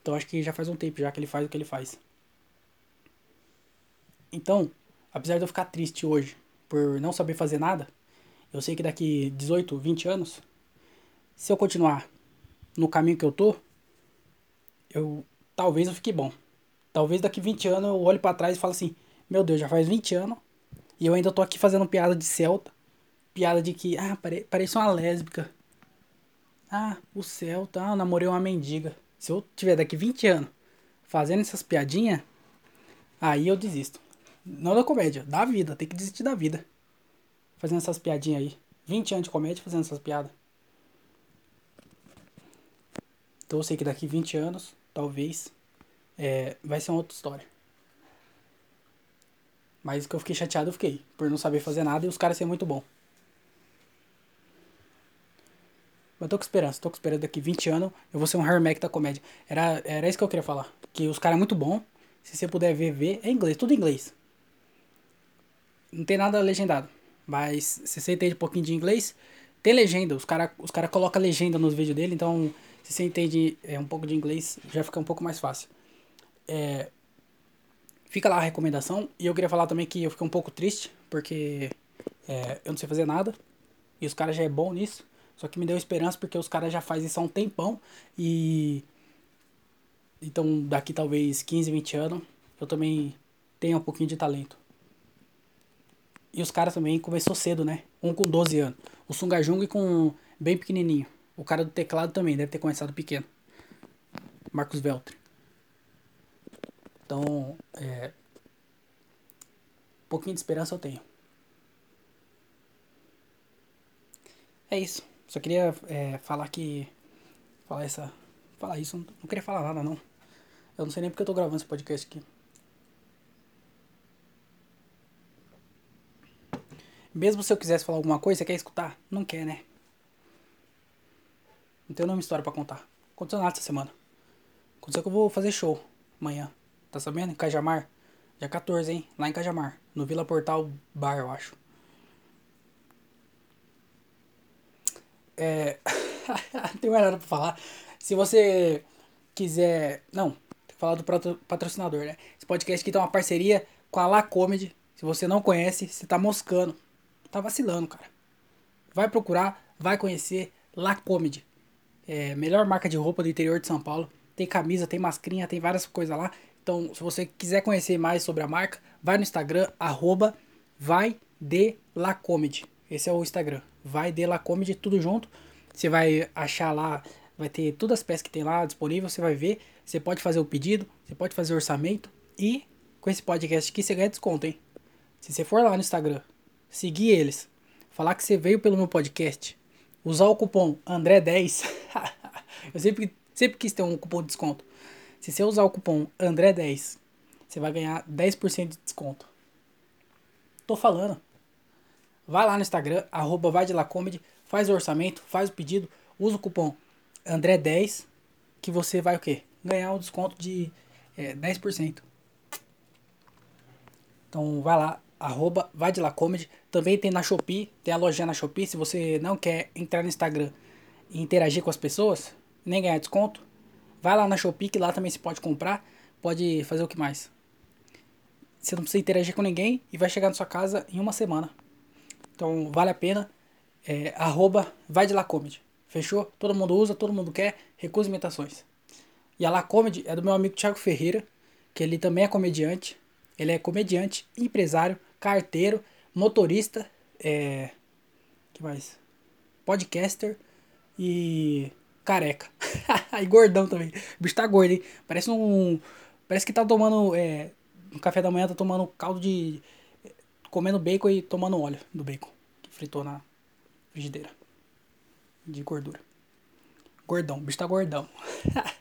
Então acho que já faz um tempo já que ele faz o que ele faz. Então, apesar de eu ficar triste hoje por não saber fazer nada, eu sei que daqui 18, 20 anos, se eu continuar no caminho que eu tô, eu talvez eu fique bom. Talvez daqui 20 anos eu olhe para trás e falo assim: "Meu Deus, já faz 20 anos e eu ainda tô aqui fazendo piada de celta, piada de que ah, pare, parece uma lésbica. Ah, o celta, ah, eu namorei uma mendiga. Se eu tiver daqui 20 anos fazendo essas piadinhas, aí eu desisto. Não da comédia, da vida, tem que desistir da vida fazendo essas piadinhas aí. 20 anos de comédia fazendo essas piadas. Então eu sei que daqui 20 anos, talvez, é, vai ser uma outra história. Mas que eu fiquei chateado, eu fiquei. Por não saber fazer nada e os caras serem muito bom. Mas tô com esperança, tô com esperança daqui 20 anos eu vou ser um Harry Mack da comédia. Era, era isso que eu queria falar. Que os caras é muito bom. Se você puder ver, ver. É inglês, tudo inglês. Não tem nada legendado. Mas se você entende um pouquinho de inglês, tem legenda. Os caras os cara colocam legenda nos vídeos dele, então se você entende é, um pouco de inglês, já fica um pouco mais fácil. é, fica lá a recomendação. E eu queria falar também que eu fiquei um pouco triste, porque é, eu não sei fazer nada. E os caras já é bom nisso. Só que me deu esperança porque os caras já fazem isso há um tempão. E. Então, daqui talvez 15, 20 anos, eu também tenha um pouquinho de talento. E os caras também começou cedo, né? Um com 12 anos. O Sungajung com bem pequenininho. O cara do teclado também deve ter começado pequeno. Marcos Veltri. Então, é, um pouquinho de esperança eu tenho. É isso. Só queria é, falar que. Falar essa. Falar isso. Não, não queria falar nada, não. Eu não sei nem porque eu tô gravando esse podcast aqui. Mesmo se eu quisesse falar alguma coisa, você quer escutar? Não quer, né? Não tenho nenhuma história pra contar. Aconteceu nada essa semana. Aconteceu que eu vou fazer show amanhã. Tá sabendo? Em Cajamar. Dia 14, hein? Lá em Cajamar. No Vila Portal Bar, eu acho. É. não tem mais nada pra falar. Se você quiser. Não, tem que falar do patrocinador, né? Esse podcast aqui tem uma parceria com a La Comedy. Se você não conhece, você tá moscando. Tá vacilando, cara. Vai procurar, vai conhecer La Comedy. É, melhor marca de roupa do interior de São Paulo. Tem camisa, tem mascrinha, tem várias coisas lá. Então, se você quiser conhecer mais sobre a marca, vai no Instagram, arroba vai de La Comedy. Esse é o Instagram. Vai de La Comedy, tudo junto. Você vai achar lá, vai ter todas as peças que tem lá disponível, você vai ver. Você pode fazer o pedido, você pode fazer o orçamento. E com esse podcast aqui você ganha desconto, hein? Se você for lá no Instagram, seguir eles, falar que você veio pelo meu podcast, usar o cupom André10, eu sempre, sempre quis ter um cupom de desconto. Se você usar o cupom André10, você vai ganhar 10% de desconto. Tô falando. Vai lá no Instagram, arroba vai de lá comedy, faz o orçamento, faz o pedido, usa o cupom André10, que você vai o quê? Ganhar um desconto de é, 10%. Então vai lá, arroba vai de lá comedy. Também tem na Shopee, tem a lojinha na Shopee. Se você não quer entrar no Instagram e interagir com as pessoas, nem ganhar desconto, vai lá na Shopee que lá também se pode comprar. Pode fazer o que mais? Você não precisa interagir com ninguém e vai chegar na sua casa em uma semana. Então vale a pena. É, arroba vai de lá comedy. Fechou? Todo mundo usa, todo mundo quer. Recusa imitações. E a La Comedy é do meu amigo Thiago Ferreira, que ele também é comediante. Ele é comediante, empresário, carteiro, motorista, é. que mais? Podcaster e careca. e gordão também. O bicho tá gordo, hein? Parece um. Parece que tá tomando. É, no café da manhã tá tomando caldo de. comendo bacon e tomando óleo do bacon. Que fritou na frigideira. De gordura. Gordão, o bicho tá gordão.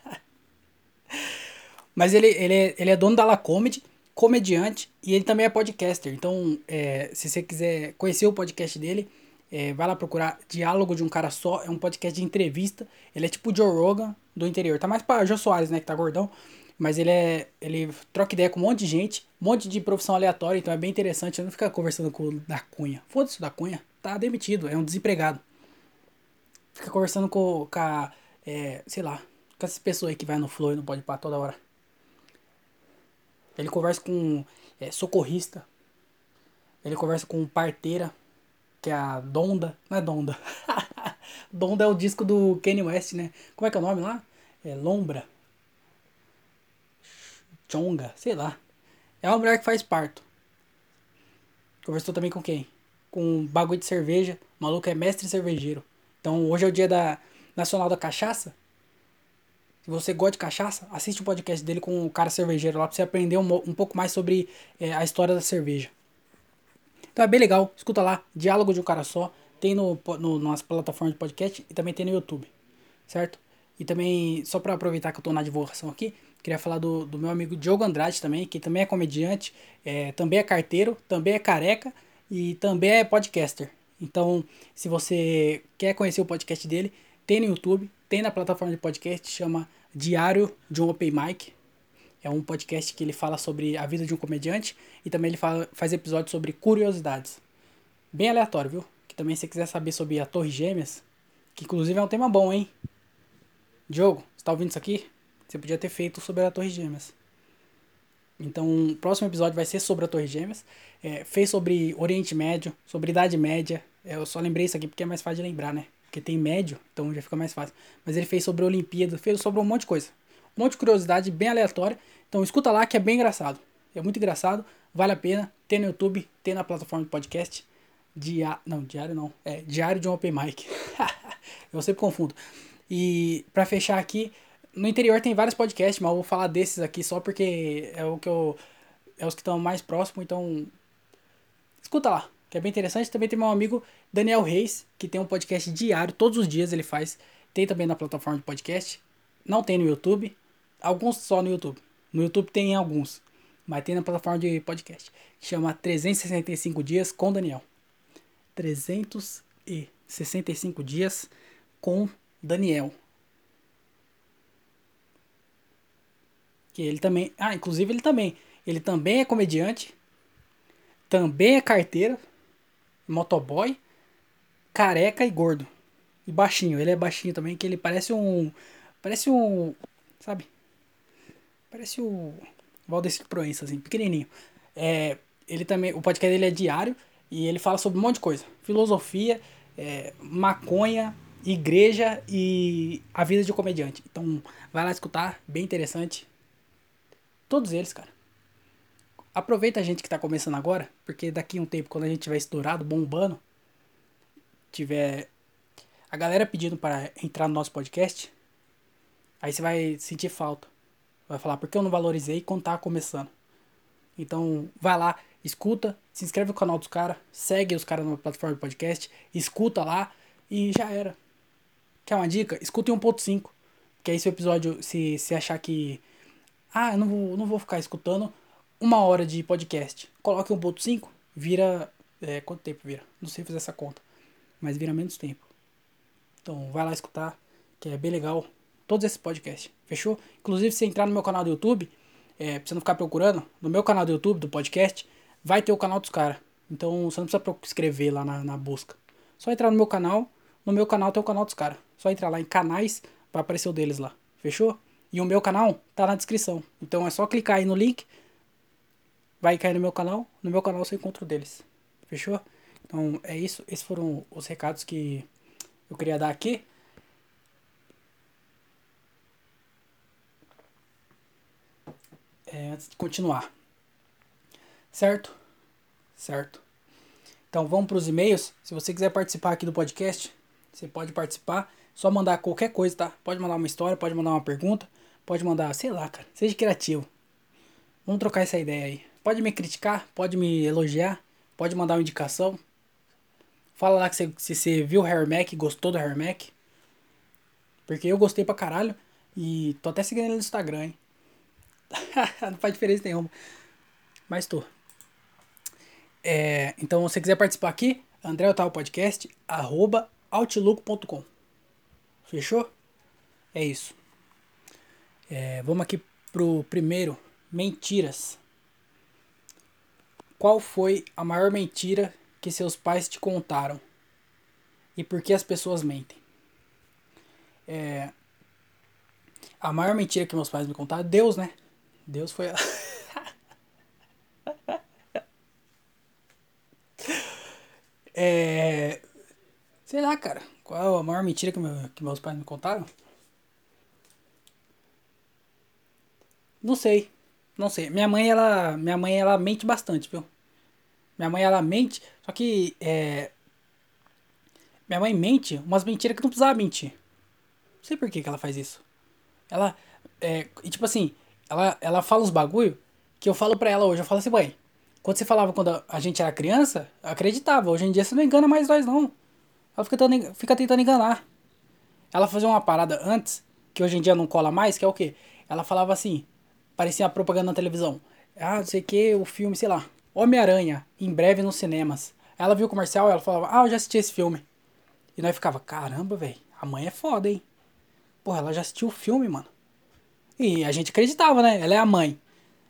Mas ele, ele, é, ele é dono da La Comedy comediante e ele também é podcaster. Então, é, se você quiser conhecer o podcast dele, é, vai lá procurar Diálogo de um Cara Só. É um podcast de entrevista. Ele é tipo o Joe Rogan do interior. Tá mais pra Jô Soares, né? Que tá gordão. Mas ele é. Ele troca ideia com um monte de gente, um monte de profissão aleatória, então é bem interessante. Não fica conversando com o da Cunha. Foda-se da Cunha. Tá demitido, é um desempregado. Fica conversando com, com a. É, sei lá, com essas pessoas aí que vai no Flow e não pode pra toda hora. Ele conversa com é, socorrista. Ele conversa com parteira, que é a Donda. Não é Donda. Donda é o disco do Kanye West, né? Como é que é o nome lá? É Lombra. Chonga, sei lá. É uma mulher que faz parto. Conversou também com quem? Com um bagulho de cerveja. O maluco é mestre cervejeiro. Então hoje é o dia da Nacional da Cachaça. Você gosta de cachaça, assiste o podcast dele com o cara cervejeiro lá pra você aprender um, um pouco mais sobre é, a história da cerveja. Então é bem legal, escuta lá, Diálogo de um Cara Só. Tem no, no, nas plataformas de podcast e também tem no YouTube, certo? E também, só para aproveitar que eu tô na divulgação aqui, queria falar do, do meu amigo Diogo Andrade também, que também é comediante, é, também é carteiro, também é careca e também é podcaster. Então, se você quer conhecer o podcast dele, tem no YouTube, tem na plataforma de podcast, chama Diário de um Open Mic. É um podcast que ele fala sobre a vida de um comediante e também ele fala, faz episódios sobre curiosidades. Bem aleatório, viu? Que também se quiser saber sobre a Torre Gêmeas, que inclusive é um tema bom, hein? Diogo, você tá ouvindo isso aqui? Você podia ter feito sobre a Torre Gêmeas. Então, o próximo episódio vai ser sobre a Torre Gêmeas. É, fez sobre Oriente Médio, sobre Idade Média. É, eu só lembrei isso aqui porque é mais fácil de lembrar, né? Porque tem médio, então já fica mais fácil. Mas ele fez sobre Olimpíada, fez sobre um monte de coisa. Um monte de curiosidade bem aleatória. Então escuta lá que é bem engraçado. É muito engraçado, vale a pena. Tem no YouTube, tem na plataforma de podcast. Dia... Não, diário não. É Diário de um Open Mic. eu sempre confundo. E para fechar aqui, no interior tem vários podcasts, mas eu vou falar desses aqui só porque é o que eu. É os que estão mais próximos, então. Escuta lá, que é bem interessante. Também tem meu amigo Daniel Reis, que tem um podcast diário, todos os dias ele faz. Tem também na plataforma de podcast. Não tem no YouTube. Alguns só no YouTube. No YouTube tem alguns. Mas tem na plataforma de podcast. Que chama 365 Dias com Daniel. 365 Dias com Daniel. Que ele também. Ah, inclusive ele também. Ele também é comediante. Também é carteiro. Motoboy. Careca e gordo. E baixinho. Ele é baixinho também, que ele parece um. Parece um. Sabe? Parece o. Valdeci Proença, assim, pequenininho. É, ele também. O podcast dele é diário. E ele fala sobre um monte de coisa. Filosofia, é, maconha, igreja e a vida de comediante. Então, vai lá escutar, bem interessante. Todos eles, cara. Aproveita a gente que tá começando agora, porque daqui a um tempo, quando a gente tiver estourado, bombando, tiver a galera pedindo para entrar no nosso podcast, aí você vai sentir falta. Vai falar, porque eu não valorizei quando tava começando. Então, vai lá, escuta, se inscreve no canal dos caras, segue os caras na plataforma de podcast, escuta lá e já era. Quer uma dica? Escuta em 1.5. Que aí se o episódio, se, se achar que ah, eu não vou, não vou ficar escutando uma hora de podcast. Coloque 1.5, vira. É, quanto tempo vira? Não sei fazer essa conta. Mas vira menos tempo. Então vai lá escutar, que é bem legal. Todos esses podcasts. Fechou? Inclusive, se entrar no meu canal do YouTube, é, pra você não ficar procurando, no meu canal do YouTube, do podcast, vai ter o canal dos caras. Então você não precisa escrever lá na, na busca. Só entrar no meu canal. No meu canal tem o canal dos caras. Só entrar lá em canais, vai aparecer o deles lá. Fechou? E o meu canal tá na descrição. Então é só clicar aí no link. Vai cair no meu canal. No meu canal você encontra o deles. Fechou? Então é isso. Esses foram os recados que eu queria dar aqui. É, antes de continuar. Certo? Certo. Então vamos para os e-mails. Se você quiser participar aqui do podcast, você pode participar. Só mandar qualquer coisa, tá? Pode mandar uma história, pode mandar uma pergunta. Pode mandar, sei lá, cara. Seja criativo. Vamos trocar essa ideia aí. Pode me criticar, pode me elogiar, pode mandar uma indicação. Fala lá que você, se você viu o Harry Mac, gostou do Harry Mac. Porque eu gostei pra caralho. E tô até seguindo ele no Instagram, hein? Não faz diferença nenhuma. Mas tô. É, então, se você quiser participar aqui, André Otávio Podcast, arroba outlook.com. Fechou? É isso. É, vamos aqui pro primeiro, mentiras. Qual foi a maior mentira que seus pais te contaram? E por que as pessoas mentem? É, a maior mentira que meus pais me contaram, Deus, né? Deus foi a... é, sei lá, cara. Qual a maior mentira que, meu, que meus pais me contaram? Não sei. Não sei. Minha mãe, ela. Minha mãe, ela mente bastante, viu? Minha mãe, ela mente. Só que. É, minha mãe mente umas mentiras que não precisava mentir. Não sei por que, que ela faz isso. Ela. É, e tipo assim, ela, ela fala uns bagulho que eu falo pra ela hoje. Eu falo assim, mãe. Quando você falava quando a gente era criança, eu acreditava. Hoje em dia você não engana mais nós, não. Ela fica tentando, fica tentando enganar. Ela fazia uma parada antes, que hoje em dia não cola mais, que é o quê? Ela falava assim: parecia a propaganda na televisão. Ah, não sei o que, o filme, sei lá. Homem-Aranha, em breve nos cinemas. Ela viu o comercial ela falava, ah, eu já assisti esse filme. E nós ficava, caramba, velho, a mãe é foda, hein? Porra, ela já assistiu o filme, mano. E a gente acreditava, né? Ela é a mãe.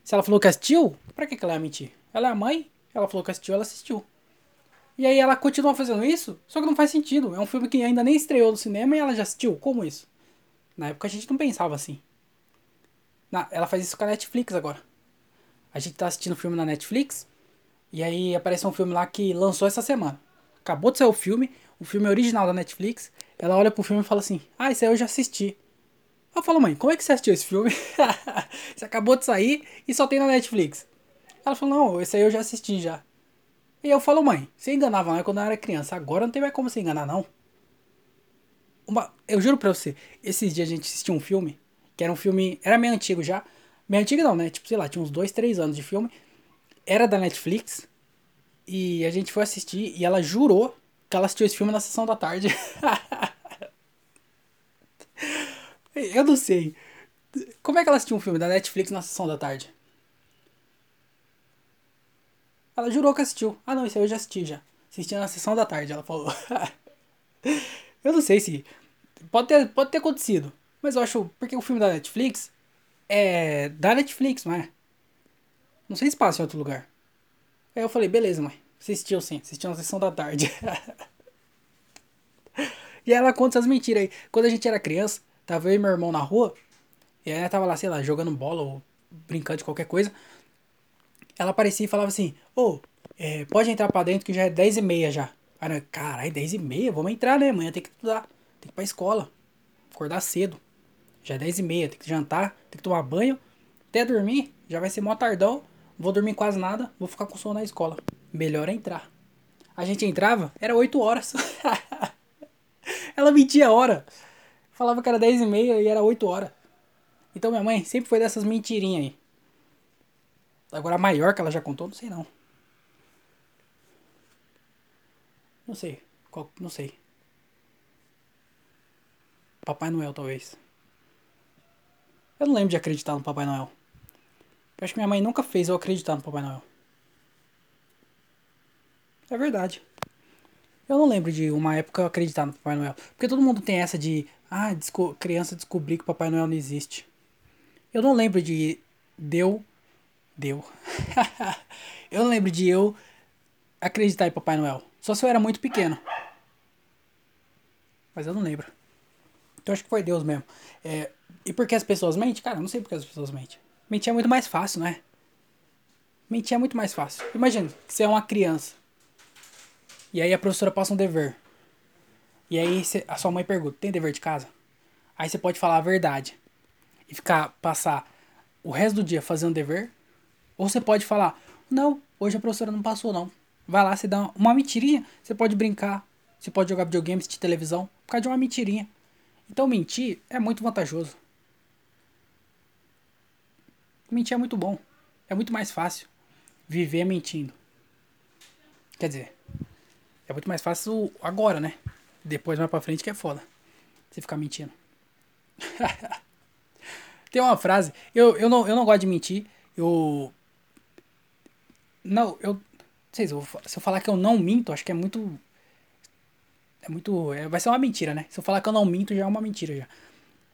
Se ela falou que assistiu, pra que, que ela ia mentir? Ela é a mãe, ela falou que assistiu, ela assistiu. E aí ela continua fazendo isso, só que não faz sentido. É um filme que ainda nem estreou no cinema e ela já assistiu. Como isso? Na época a gente não pensava assim. Na, ela faz isso com a Netflix agora. A gente tá assistindo filme na Netflix. E aí aparece um filme lá que lançou essa semana. Acabou de sair o filme. O filme é original da Netflix. Ela olha pro filme e fala assim: Ah, esse aí eu já assisti. Eu falo, mãe, como é que você assistiu esse filme? você acabou de sair e só tem na Netflix. Ela falou, não, esse aí eu já assisti já. E eu falo, mãe, você enganava lá quando eu era criança. Agora não tem mais como você enganar, não. Uma, eu juro pra você, esses dias a gente assistiu um filme, que era um filme. Era meio antigo já. Meio antigo não, né? Tipo, sei lá, tinha uns dois, três anos de filme. Era da Netflix. E a gente foi assistir e ela jurou que ela assistiu esse filme na sessão da tarde. eu não sei. Como é que ela assistiu um filme da Netflix na sessão da tarde? Ela jurou que assistiu. Ah, não, isso aí eu já assisti já. Assisti na sessão da tarde, ela falou. eu não sei se. Pode ter, pode ter acontecido. Mas eu acho. Porque o filme da Netflix é da Netflix, não é? Não sei se passa em outro lugar. Aí eu falei, beleza, mãe. Assistiu sim, assistiu na sessão da tarde. e ela conta essas mentiras aí. Quando a gente era criança, tava eu e meu irmão na rua. E ela tava lá, sei lá, jogando bola ou brincando de qualquer coisa. Ela aparecia e falava assim, ô, oh, é, pode entrar pra dentro que já é 10 e meia já. Aí, caralho, 10 e meia? Vamos entrar, né? Amanhã tem que estudar. Tem que ir pra escola. Acordar cedo. Já é 10 e meia, tem que jantar, tem que tomar banho. Até dormir, já vai ser mó tardão. Vou dormir quase nada, vou ficar com sono na escola. Melhor é entrar. A gente entrava, era 8 horas. Ela mentia a hora. Falava que era 10 e meia e era 8 horas. Então minha mãe sempre foi dessas mentirinhas aí. Agora a maior que ela já contou, não sei não. Não sei. Qual, não sei. Papai Noel, talvez. Eu não lembro de acreditar no Papai Noel. Eu acho que minha mãe nunca fez eu acreditar no Papai Noel. É verdade. Eu não lembro de uma época eu acreditar no Papai Noel. Porque todo mundo tem essa de. Ah, desco criança descobrir que o Papai Noel não existe. Eu não lembro de. Deu. Deu. eu não lembro de eu acreditar em Papai Noel. Só se eu era muito pequeno. Mas eu não lembro. Então acho que foi Deus mesmo. É, e por que as pessoas mentem? Cara, eu não sei por que as pessoas mentem. Mentir é muito mais fácil, né? Mentir é muito mais fácil. Imagina que você é uma criança. E aí a professora passa um dever. E aí a sua mãe pergunta: tem dever de casa? Aí você pode falar a verdade. E ficar, passar o resto do dia fazendo dever. Ou você pode falar: não, hoje a professora não passou, não. Vai lá, você dá uma mentirinha. Você pode brincar. Você pode jogar videogame, assistir televisão. Por causa de uma mentirinha. Então mentir é muito vantajoso. Mentir é muito bom. É muito mais fácil viver mentindo. Quer dizer, é muito mais fácil agora, né? Depois mais pra frente que é foda. Você ficar mentindo. Tem uma frase. Eu, eu, não, eu não gosto de mentir. Eu. Não, eu. Não sei se eu, se eu falar que eu não minto, acho que é muito é muito. É, vai ser uma mentira, né? Se eu falar que eu não minto, já é uma mentira já.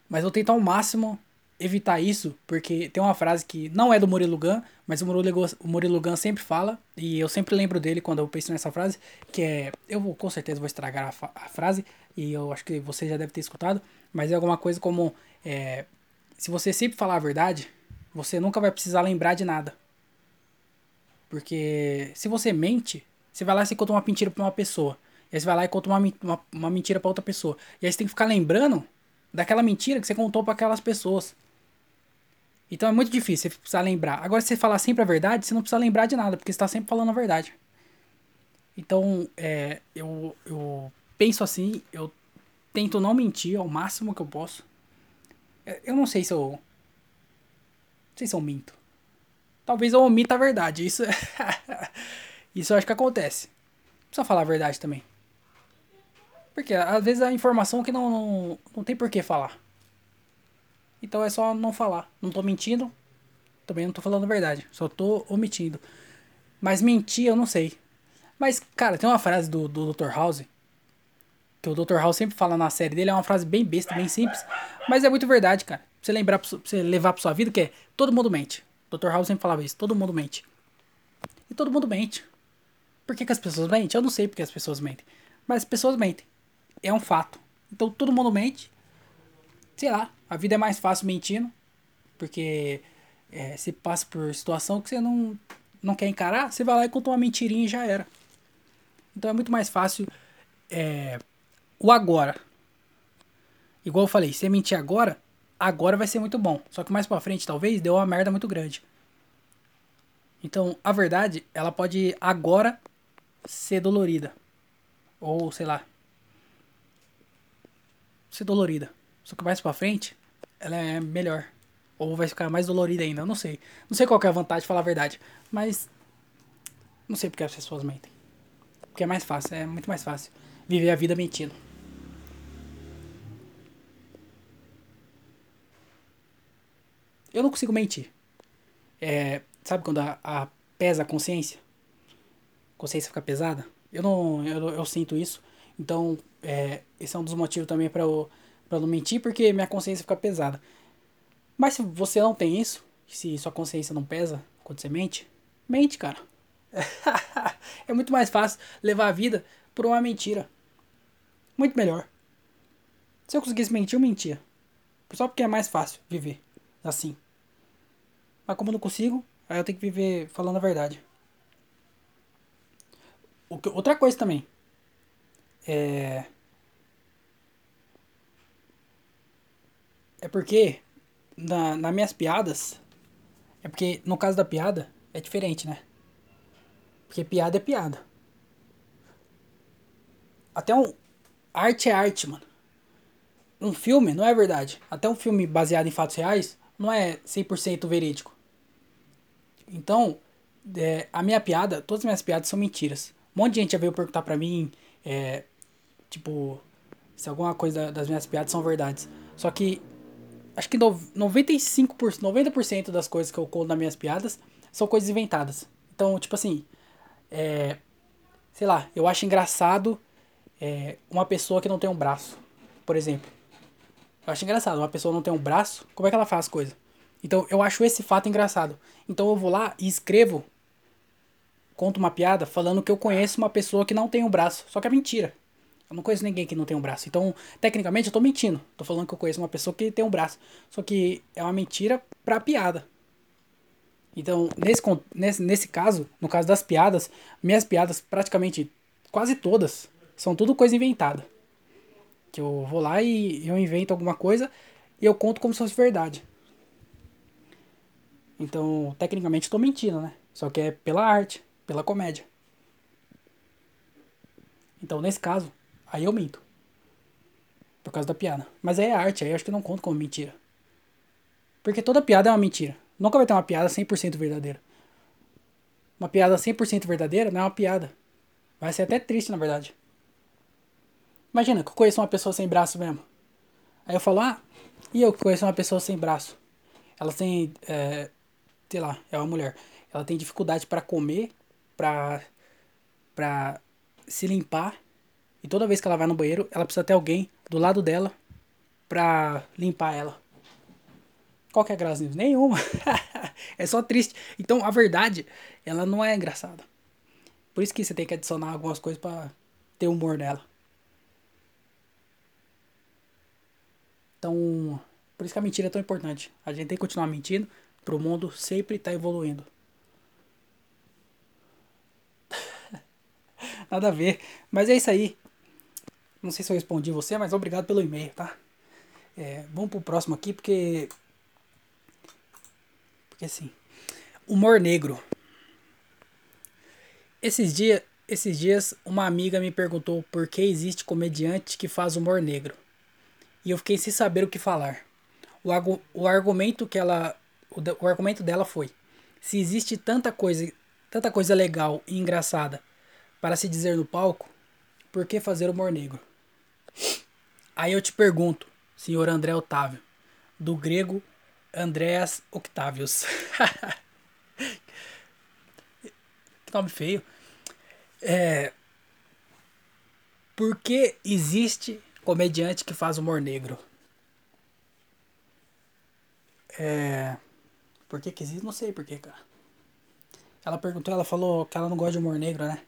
Mas vou tentar ao máximo evitar isso, porque tem uma frase que não é do Murilo Gun, mas o Murilo, o Murilo Gun sempre fala, e eu sempre lembro dele quando eu penso nessa frase, que é. Eu vou, com certeza vou estragar a, a frase, e eu acho que você já deve ter escutado, mas é alguma coisa como. É, se você sempre falar a verdade, você nunca vai precisar lembrar de nada. Porque se você mente, você vai lá e você conta uma mentira pra uma pessoa. E aí você vai lá e conta uma, uma, uma mentira para outra pessoa. E aí você tem que ficar lembrando daquela mentira que você contou para aquelas pessoas. Então é muito difícil você precisar lembrar. Agora, se você falar sempre a verdade, você não precisa lembrar de nada, porque você está sempre falando a verdade. Então, é, eu, eu penso assim, eu tento não mentir ao máximo que eu posso. É, eu não sei se eu. Não sei se eu minto. Talvez eu omita a verdade. Isso, isso eu acho que acontece. Precisa falar a verdade também. Porque às vezes a informação que não, não, não tem por que falar. Então é só não falar. Não tô mentindo, também não tô falando a verdade. Só tô omitindo. Mas mentir eu não sei. Mas, cara, tem uma frase do, do Dr. House. Que o Dr. House sempre fala na série dele. É uma frase bem besta, bem simples. Mas é muito verdade, cara. Pra você lembrar, pra você levar pra sua vida, que é todo mundo mente. O Dr. House sempre falava isso. Todo mundo mente. E todo mundo mente. Por que, que as pessoas mentem? Eu não sei porque as pessoas mentem. Mas as pessoas mentem é um fato. Então todo mundo mente. Sei lá, a vida é mais fácil mentindo. Porque é, você passa por situação que você não, não quer encarar, você vai lá e conta uma mentirinha e já era. Então é muito mais fácil é, o agora. Igual eu falei, se você mentir agora, agora vai ser muito bom. Só que mais pra frente, talvez, deu uma merda muito grande. Então, a verdade, ela pode agora ser dolorida. Ou, sei lá. Ser dolorida. Só que mais pra frente, ela é melhor. Ou vai ficar mais dolorida ainda. Eu não sei. Não sei qual é a vantagem de falar a verdade. Mas. Não sei porque as pessoas mentem. Porque é mais fácil. É muito mais fácil. Viver a vida mentindo. Eu não consigo mentir. É, sabe quando a, a pesa a consciência? A consciência fica pesada? Eu não, eu, eu sinto isso. Então, é, esse é um dos motivos também para eu, pra eu não mentir, porque minha consciência fica pesada. Mas se você não tem isso, se sua consciência não pesa quando você mente, mente, cara. é muito mais fácil levar a vida por uma mentira. Muito melhor. Se eu conseguisse mentir, eu mentia. Só porque é mais fácil viver assim. Mas como eu não consigo, aí eu tenho que viver falando a verdade. Outra coisa também. É. É porque na, nas minhas piadas. É porque no caso da piada é diferente, né? Porque piada é piada. Até um. Arte é arte, mano. Um filme não é verdade. Até um filme baseado em fatos reais não é 100% verídico. Então, é, a minha piada, todas as minhas piadas são mentiras. Um monte de gente já veio perguntar pra mim, é, tipo, se alguma coisa das minhas piadas são verdades. Só que acho que 95%, 90% das coisas que eu conto nas minhas piadas são coisas inventadas. Então, tipo assim, é, sei lá, eu acho engraçado é, uma pessoa que não tem um braço, por exemplo. Eu acho engraçado, uma pessoa não tem um braço, como é que ela faz as coisas? Então, eu acho esse fato engraçado. Então, eu vou lá e escrevo, conto uma piada falando que eu conheço uma pessoa que não tem um braço, só que é mentira. Eu não conheço ninguém que não tem um braço. Então, tecnicamente, eu tô mentindo. Tô falando que eu conheço uma pessoa que tem um braço. Só que é uma mentira pra piada. Então, nesse, nesse, nesse caso, no caso das piadas, minhas piadas, praticamente quase todas, são tudo coisa inventada. Que eu vou lá e eu invento alguma coisa e eu conto como se fosse verdade. Então, tecnicamente, estou mentindo, né? Só que é pela arte, pela comédia. Então, nesse caso, Aí eu minto. Por causa da piada. Mas aí é arte, aí eu acho que não conto como mentira. Porque toda piada é uma mentira. Nunca vai ter uma piada 100% verdadeira. Uma piada 100% verdadeira não é uma piada. Vai ser até triste, na verdade. Imagina que eu conheço uma pessoa sem braço mesmo. Aí eu falo, ah, e eu conheço uma pessoa sem braço? Ela tem, é, sei lá, é uma mulher. Ela tem dificuldade para comer, pra, pra se limpar e toda vez que ela vai no banheiro, ela precisa ter alguém do lado dela pra limpar ela. Qual que é a graça nisso? Nenhuma. é só triste. Então, a verdade, ela não é engraçada. Por isso que você tem que adicionar algumas coisas para ter humor nela. Então, por isso que a mentira é tão importante. A gente tem que continuar mentindo pro mundo sempre estar tá evoluindo. Nada a ver. Mas é isso aí. Não sei se eu respondi você, mas obrigado pelo e-mail, tá? É, vamos pro próximo aqui, porque. Porque assim. Humor negro. Esses, dia, esses dias, uma amiga me perguntou por que existe comediante que faz humor negro. E eu fiquei sem saber o que falar. O, o argumento que ela. O, o argumento dela foi: se existe tanta coisa, tanta coisa legal e engraçada para se dizer no palco, por que fazer humor negro? Aí eu te pergunto, senhor André Otávio, do grego Andreas Octavius. que nome feio. É, por que existe comediante que faz humor negro? É, por que, que existe? Não sei por que, cara. Ela perguntou, ela falou que ela não gosta de humor negro, né?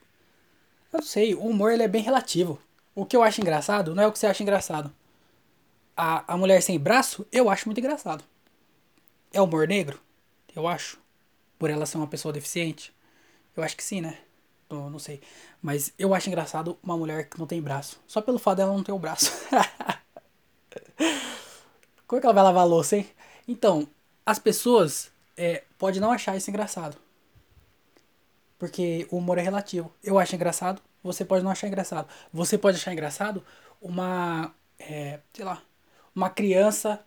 Eu sei, o humor ele é bem relativo. O que eu acho engraçado não é o que você acha engraçado. A, a mulher sem braço, eu acho muito engraçado. É humor negro? Eu acho. Por ela ser uma pessoa deficiente. Eu acho que sim, né? Eu não sei. Mas eu acho engraçado uma mulher que não tem braço. Só pelo fato dela não ter o braço. Como é que ela vai lavar a louça, hein? Então, as pessoas é, podem não achar isso engraçado. Porque o humor é relativo. Eu acho engraçado, você pode não achar engraçado. Você pode achar engraçado uma. É, sei lá. Uma criança.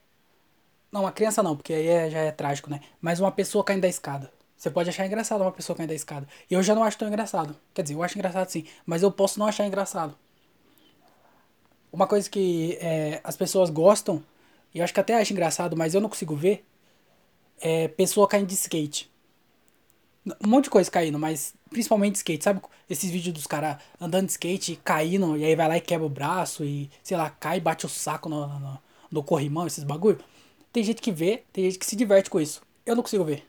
Não, uma criança não, porque aí é, já é trágico, né? Mas uma pessoa caindo da escada. Você pode achar engraçado uma pessoa caindo da escada. Eu já não acho tão engraçado. Quer dizer, eu acho engraçado sim, mas eu posso não achar engraçado. Uma coisa que é, as pessoas gostam, e eu acho que até acho engraçado, mas eu não consigo ver, é pessoa caindo de skate. Um monte de coisa caindo, mas principalmente skate. Sabe esses vídeos dos caras andando de skate, caindo, e aí vai lá e quebra o braço, e sei lá, cai e bate o saco no, no, no corrimão, esses bagulho. Tem gente que vê, tem gente que se diverte com isso. Eu não consigo ver.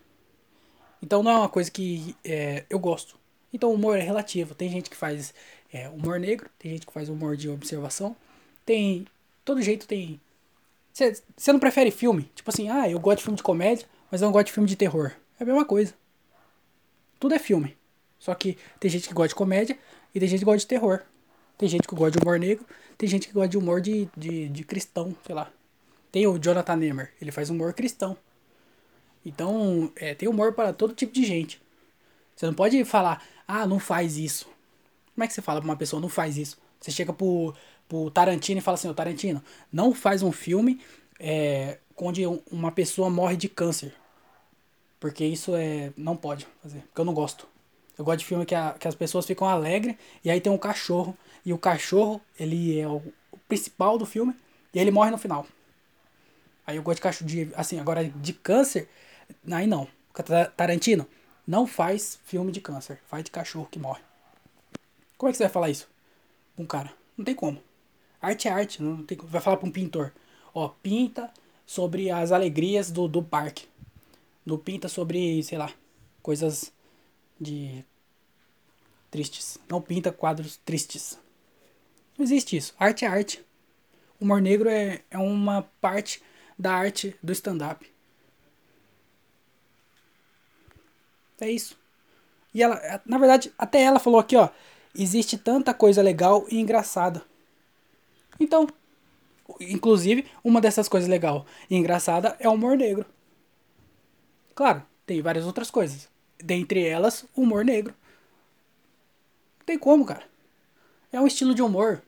Então não é uma coisa que é, eu gosto. Então o humor é relativo. Tem gente que faz é, humor negro, tem gente que faz humor de observação. Tem. Todo jeito tem. Você não prefere filme? Tipo assim, ah, eu gosto de filme de comédia, mas eu não gosto de filme de terror. É a mesma coisa. Tudo é filme. Só que tem gente que gosta de comédia e tem gente que gosta de terror. Tem gente que gosta de humor negro, tem gente que gosta de humor de, de, de cristão, sei lá. Tem o Jonathan Nemer, ele faz humor cristão. Então, é, tem humor para todo tipo de gente. Você não pode falar, ah, não faz isso. Como é que você fala pra uma pessoa, não faz isso? Você chega pro, pro Tarantino e fala assim, ô Tarantino, não faz um filme é, onde uma pessoa morre de câncer. Porque isso é. não pode fazer. Porque eu não gosto. Eu gosto de filme que, a, que as pessoas ficam alegres e aí tem um cachorro. E o cachorro, ele é o, principal do filme e ele morre no final. Aí eu gosto de cachorro. De, assim, agora de câncer, Aí não. Tarantino não faz filme de câncer. Faz de cachorro que morre. Como é que você vai falar isso? Um cara. Não tem como. Arte é arte. Não tem como. Vai falar pra um pintor. Ó, pinta sobre as alegrias do, do parque. Não pinta sobre, sei lá, coisas de tristes. Não pinta quadros tristes. Não existe isso. Arte é arte. O humor negro é, é uma parte da arte do stand-up. É isso. E ela, na verdade, até ela falou aqui, ó, existe tanta coisa legal e engraçada. Então, inclusive, uma dessas coisas legal e engraçada é o humor negro. Claro, tem várias outras coisas. Dentre elas, humor negro. Não tem como, cara. É um estilo de humor.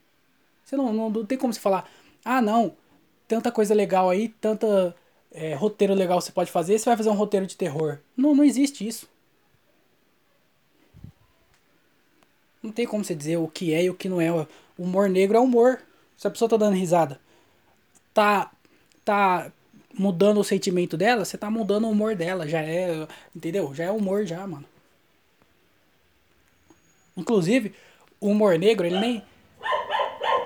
Você não, não, não tem como você falar, ah, não, tanta coisa legal aí, tanta é, roteiro legal você pode fazer, você vai fazer um roteiro de terror. Não, não existe isso. Não tem como você dizer o que é e o que não é. Humor negro é humor. Se a pessoa tá dando risada, tá, tá mudando o sentimento dela, você tá mudando o humor dela. Já é. Entendeu? Já é humor, já, mano. Inclusive, o humor negro, ele nem.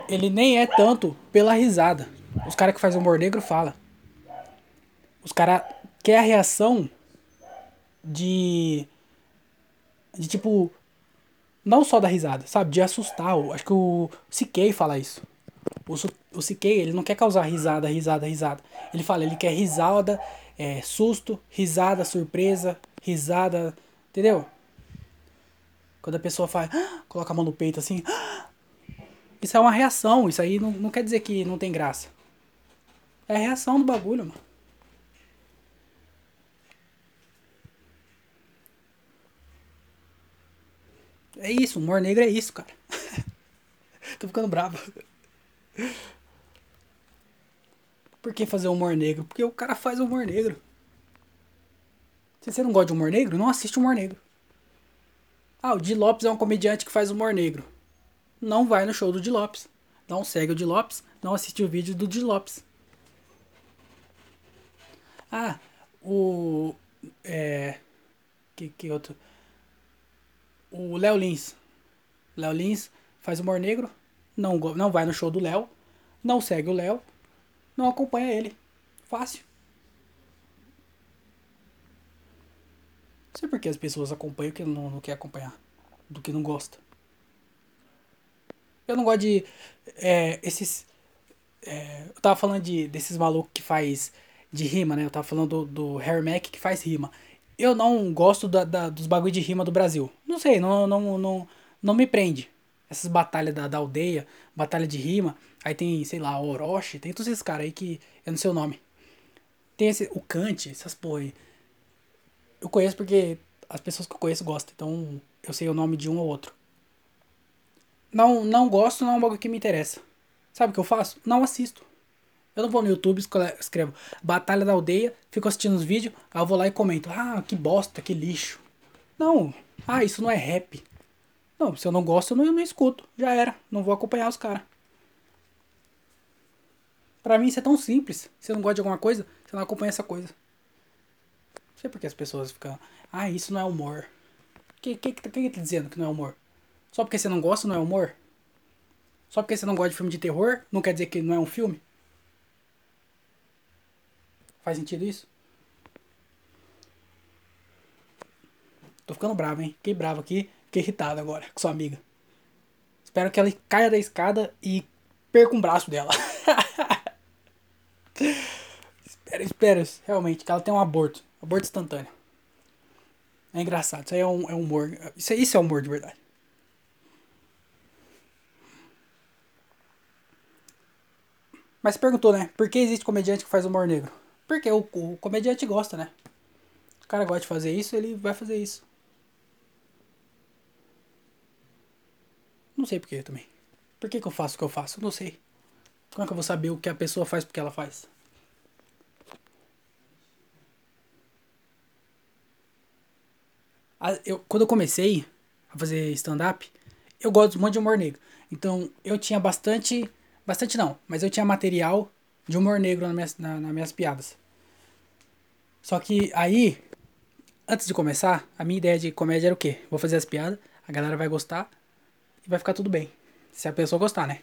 Ele nem é tanto pela risada. Os caras que fazem humor negro falam. Os caras querem a reação de. De tipo não só da risada, sabe? De assustar. Acho que o Siquei fala isso. O, o Siquei, ele não quer causar risada, risada, risada. Ele fala, ele quer risada, é, susto, risada, surpresa, risada. Entendeu? Quando a pessoa faz, ah, coloca a mão no peito assim. Ah, isso é uma reação. Isso aí não, não quer dizer que não tem graça. É a reação do bagulho, mano. É isso, humor negro é isso, cara. Tô ficando bravo. Por que fazer humor negro? Porque o cara faz humor negro. Se você não gosta de humor negro, não assiste humor negro. Ah, o Di Lopes é um comediante que faz humor negro. Não vai no show do Di Lopes. Não segue o Di Lopes, não assiste o vídeo do Di Lopes. Ah, o. É. Que, que outro? o Léo Lins. Léo Lins faz humor negro, não, não vai no show do Léo, não segue o Léo, não acompanha ele. Fácil. Não sei por que as pessoas acompanham o que não, não quer acompanhar, do que não gosta. Eu não gosto de. É, esses. É, eu tava falando de, desses malucos que faz de rima, né? Eu tava falando do, do Mack que faz rima. eu não gosto da, da, dos bagulho de rima do Brasil. Não sei, não, não, não, não me prende. Essas batalhas da, da aldeia, batalha de rima. Aí tem, sei lá, Orochi, tem todos esses caras aí que eu não sei o nome. Tem esse, o Kant, essas porra aí. Eu conheço porque as pessoas que eu conheço gostam, então eu sei o nome de um ou outro. Não, não gosto, não é um bagulho que me interessa. Sabe o que eu faço? Não assisto. Eu não vou no YouTube, escrevo Batalha da Aldeia, fico assistindo os vídeos, aí eu vou lá e comento. Ah, que bosta, que lixo. Não, ah, isso não é rap. Não, se eu não gosto, eu não, eu não escuto. Já era. Não vou acompanhar os caras. Pra mim isso é tão simples. Se você não gosta de alguma coisa, você não acompanha essa coisa. Não sei porque as pessoas ficam. Ah, isso não é humor. O que, que, que, que tá dizendo que não é humor? Só porque você não gosta não é humor? Só porque você não gosta de filme de terror, não quer dizer que não é um filme? Faz sentido isso? Tô ficando bravo, hein? Fiquei bravo aqui. Fiquei irritado agora com sua amiga. Espero que ela caia da escada e perca um braço dela. espero, espero, realmente, que ela tenha um aborto. Aborto instantâneo. É engraçado. Isso aí é um, é um humor. Isso, isso é humor de verdade. Mas você perguntou, né? Por que existe comediante que faz humor negro? Porque o, o comediante gosta, né? O cara gosta de fazer isso, ele vai fazer isso. Não sei porquê também. Por que, que eu faço o que eu faço? Não sei. Como é que eu vou saber o que a pessoa faz porque ela faz? Eu, quando eu comecei a fazer stand-up, eu gosto muito de humor negro. Então eu tinha bastante. Bastante não, mas eu tinha material de humor negro nas minhas, na, nas minhas piadas. Só que aí, antes de começar, a minha ideia de comédia era o quê? Vou fazer as piadas, a galera vai gostar vai ficar tudo bem. Se a pessoa gostar, né?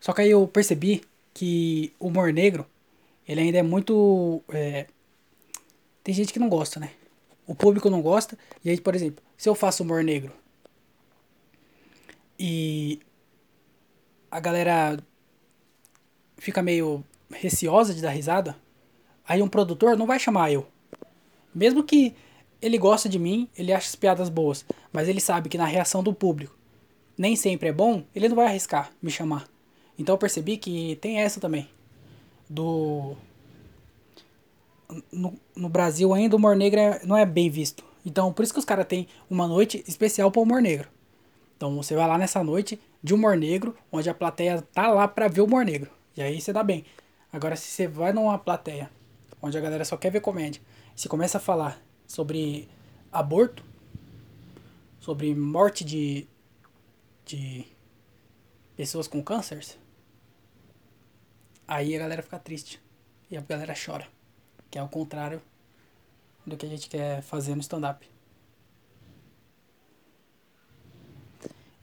Só que aí eu percebi que o humor negro, ele ainda é muito. É... Tem gente que não gosta, né? O público não gosta. E aí, por exemplo, se eu faço humor negro e a galera fica meio receosa de dar risada, aí um produtor não vai chamar eu. Mesmo que ele gosta de mim, ele acha as piadas boas, mas ele sabe que na reação do público nem sempre é bom, ele não vai arriscar me chamar. Então eu percebi que tem essa também. Do. No, no Brasil ainda o humor negro é, não é bem visto. Então por isso que os caras têm uma noite especial para o humor negro. Então você vai lá nessa noite de humor negro, onde a plateia tá lá pra ver o humor negro. E aí você dá bem. Agora, se você vai numa plateia onde a galera só quer ver comédia, se começa a falar sobre aborto, sobre morte de, de pessoas com câncer, aí a galera fica triste. E a galera chora. Que é o contrário do que a gente quer fazer no stand-up.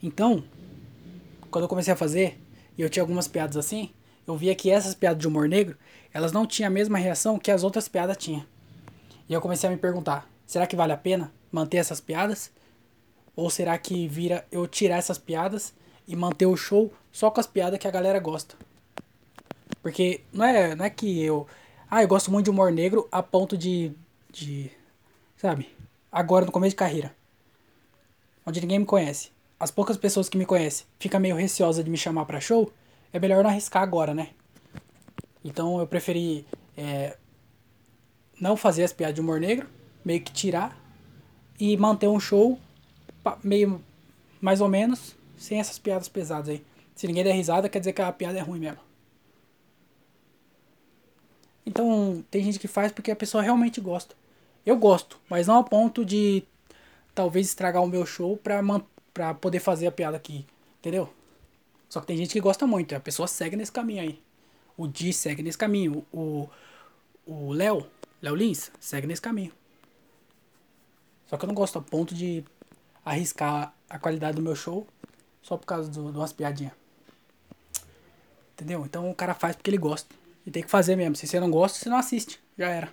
Então, quando eu comecei a fazer, e eu tinha algumas piadas assim, eu via que essas piadas de humor negro, elas não tinham a mesma reação que as outras piadas tinham. E eu comecei a me perguntar, será que vale a pena manter essas piadas? Ou será que vira eu tirar essas piadas e manter o show só com as piadas que a galera gosta? Porque não é, não é que eu. Ah, eu gosto muito de humor negro a ponto de. de sabe? Agora no começo de carreira. Onde ninguém me conhece as poucas pessoas que me conhecem fica meio receosa de me chamar para show, é melhor não arriscar agora, né? Então eu preferi é, não fazer as piadas de humor negro, meio que tirar e manter um show meio mais ou menos sem essas piadas pesadas aí. Se ninguém der risada, quer dizer que a piada é ruim mesmo. Então, tem gente que faz porque a pessoa realmente gosta. Eu gosto, mas não a ponto de talvez estragar o meu show pra pra poder fazer a piada aqui. Entendeu? Só que tem gente que gosta muito. A pessoa segue nesse caminho aí. O Di segue nesse caminho. O o Léo, Léo Lins, segue nesse caminho. Só que eu não gosto a ponto de arriscar a qualidade do meu show só por causa de umas piadinhas. Entendeu? Então o cara faz porque ele gosta. E tem que fazer mesmo. Se você não gosta, você não assiste. Já era.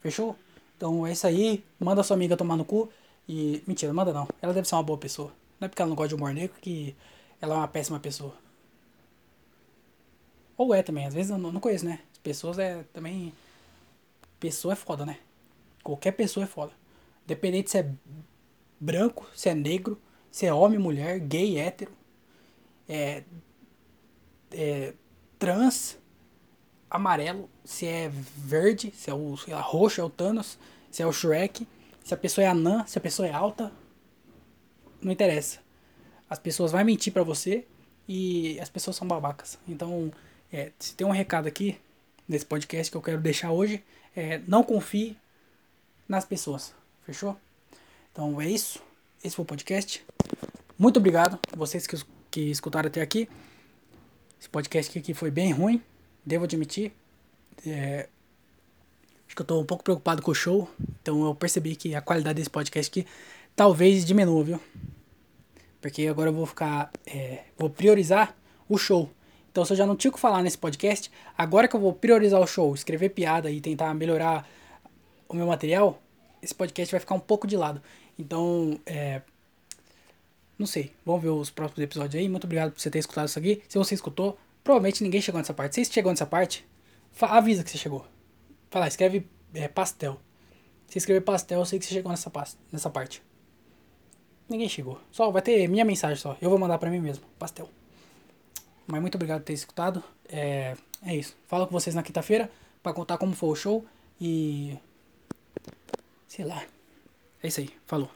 Fechou? Então é isso aí. Manda sua amiga tomar no cu. E. Mentira, manda não. Ela deve ser uma boa pessoa. Não é porque ela não gosta de humor negro que ela é uma péssima pessoa. Ou é também, às vezes eu não, conheço, né? Pessoas é também. Pessoa é foda, né? Qualquer pessoa é foda. Independente se é branco, se é negro, se é homem, mulher, gay, hétero, é, é trans, amarelo, se é verde, se é o roxo, é o Thanos, se é o Shrek, se a pessoa é anã, se a pessoa é alta, não interessa. As pessoas vão mentir para você e as pessoas são babacas. Então, é, se tem um recado aqui nesse podcast que eu quero deixar hoje, é não confie nas pessoas. Fechou? Então é isso. Esse foi o podcast. Muito obrigado vocês que, que escutaram até aqui. Esse podcast aqui foi bem ruim, devo admitir. É, acho que eu tô um pouco preocupado com o show. Então eu percebi que a qualidade desse podcast aqui talvez diminua, viu? Porque agora eu vou ficar. É, vou priorizar o show. Então, se eu já não tinha o que falar nesse podcast, agora que eu vou priorizar o show, escrever piada e tentar melhorar o meu material, esse podcast vai ficar um pouco de lado. Então, é. Não sei. Vamos ver os próximos episódios aí. Muito obrigado por você ter escutado isso aqui. Se você escutou, provavelmente ninguém chegou nessa parte. Se você chegou nessa parte, avisa que você chegou. Fala, escreve é, pastel. Se escrever pastel, eu sei que você chegou nessa, nessa parte. Ninguém chegou. Só vai ter minha mensagem só. Eu vou mandar pra mim mesmo. Pastel. Mas muito obrigado por ter escutado. É, é isso. Falo com vocês na quinta-feira para contar como foi o show. E sei lá. É isso aí. Falou.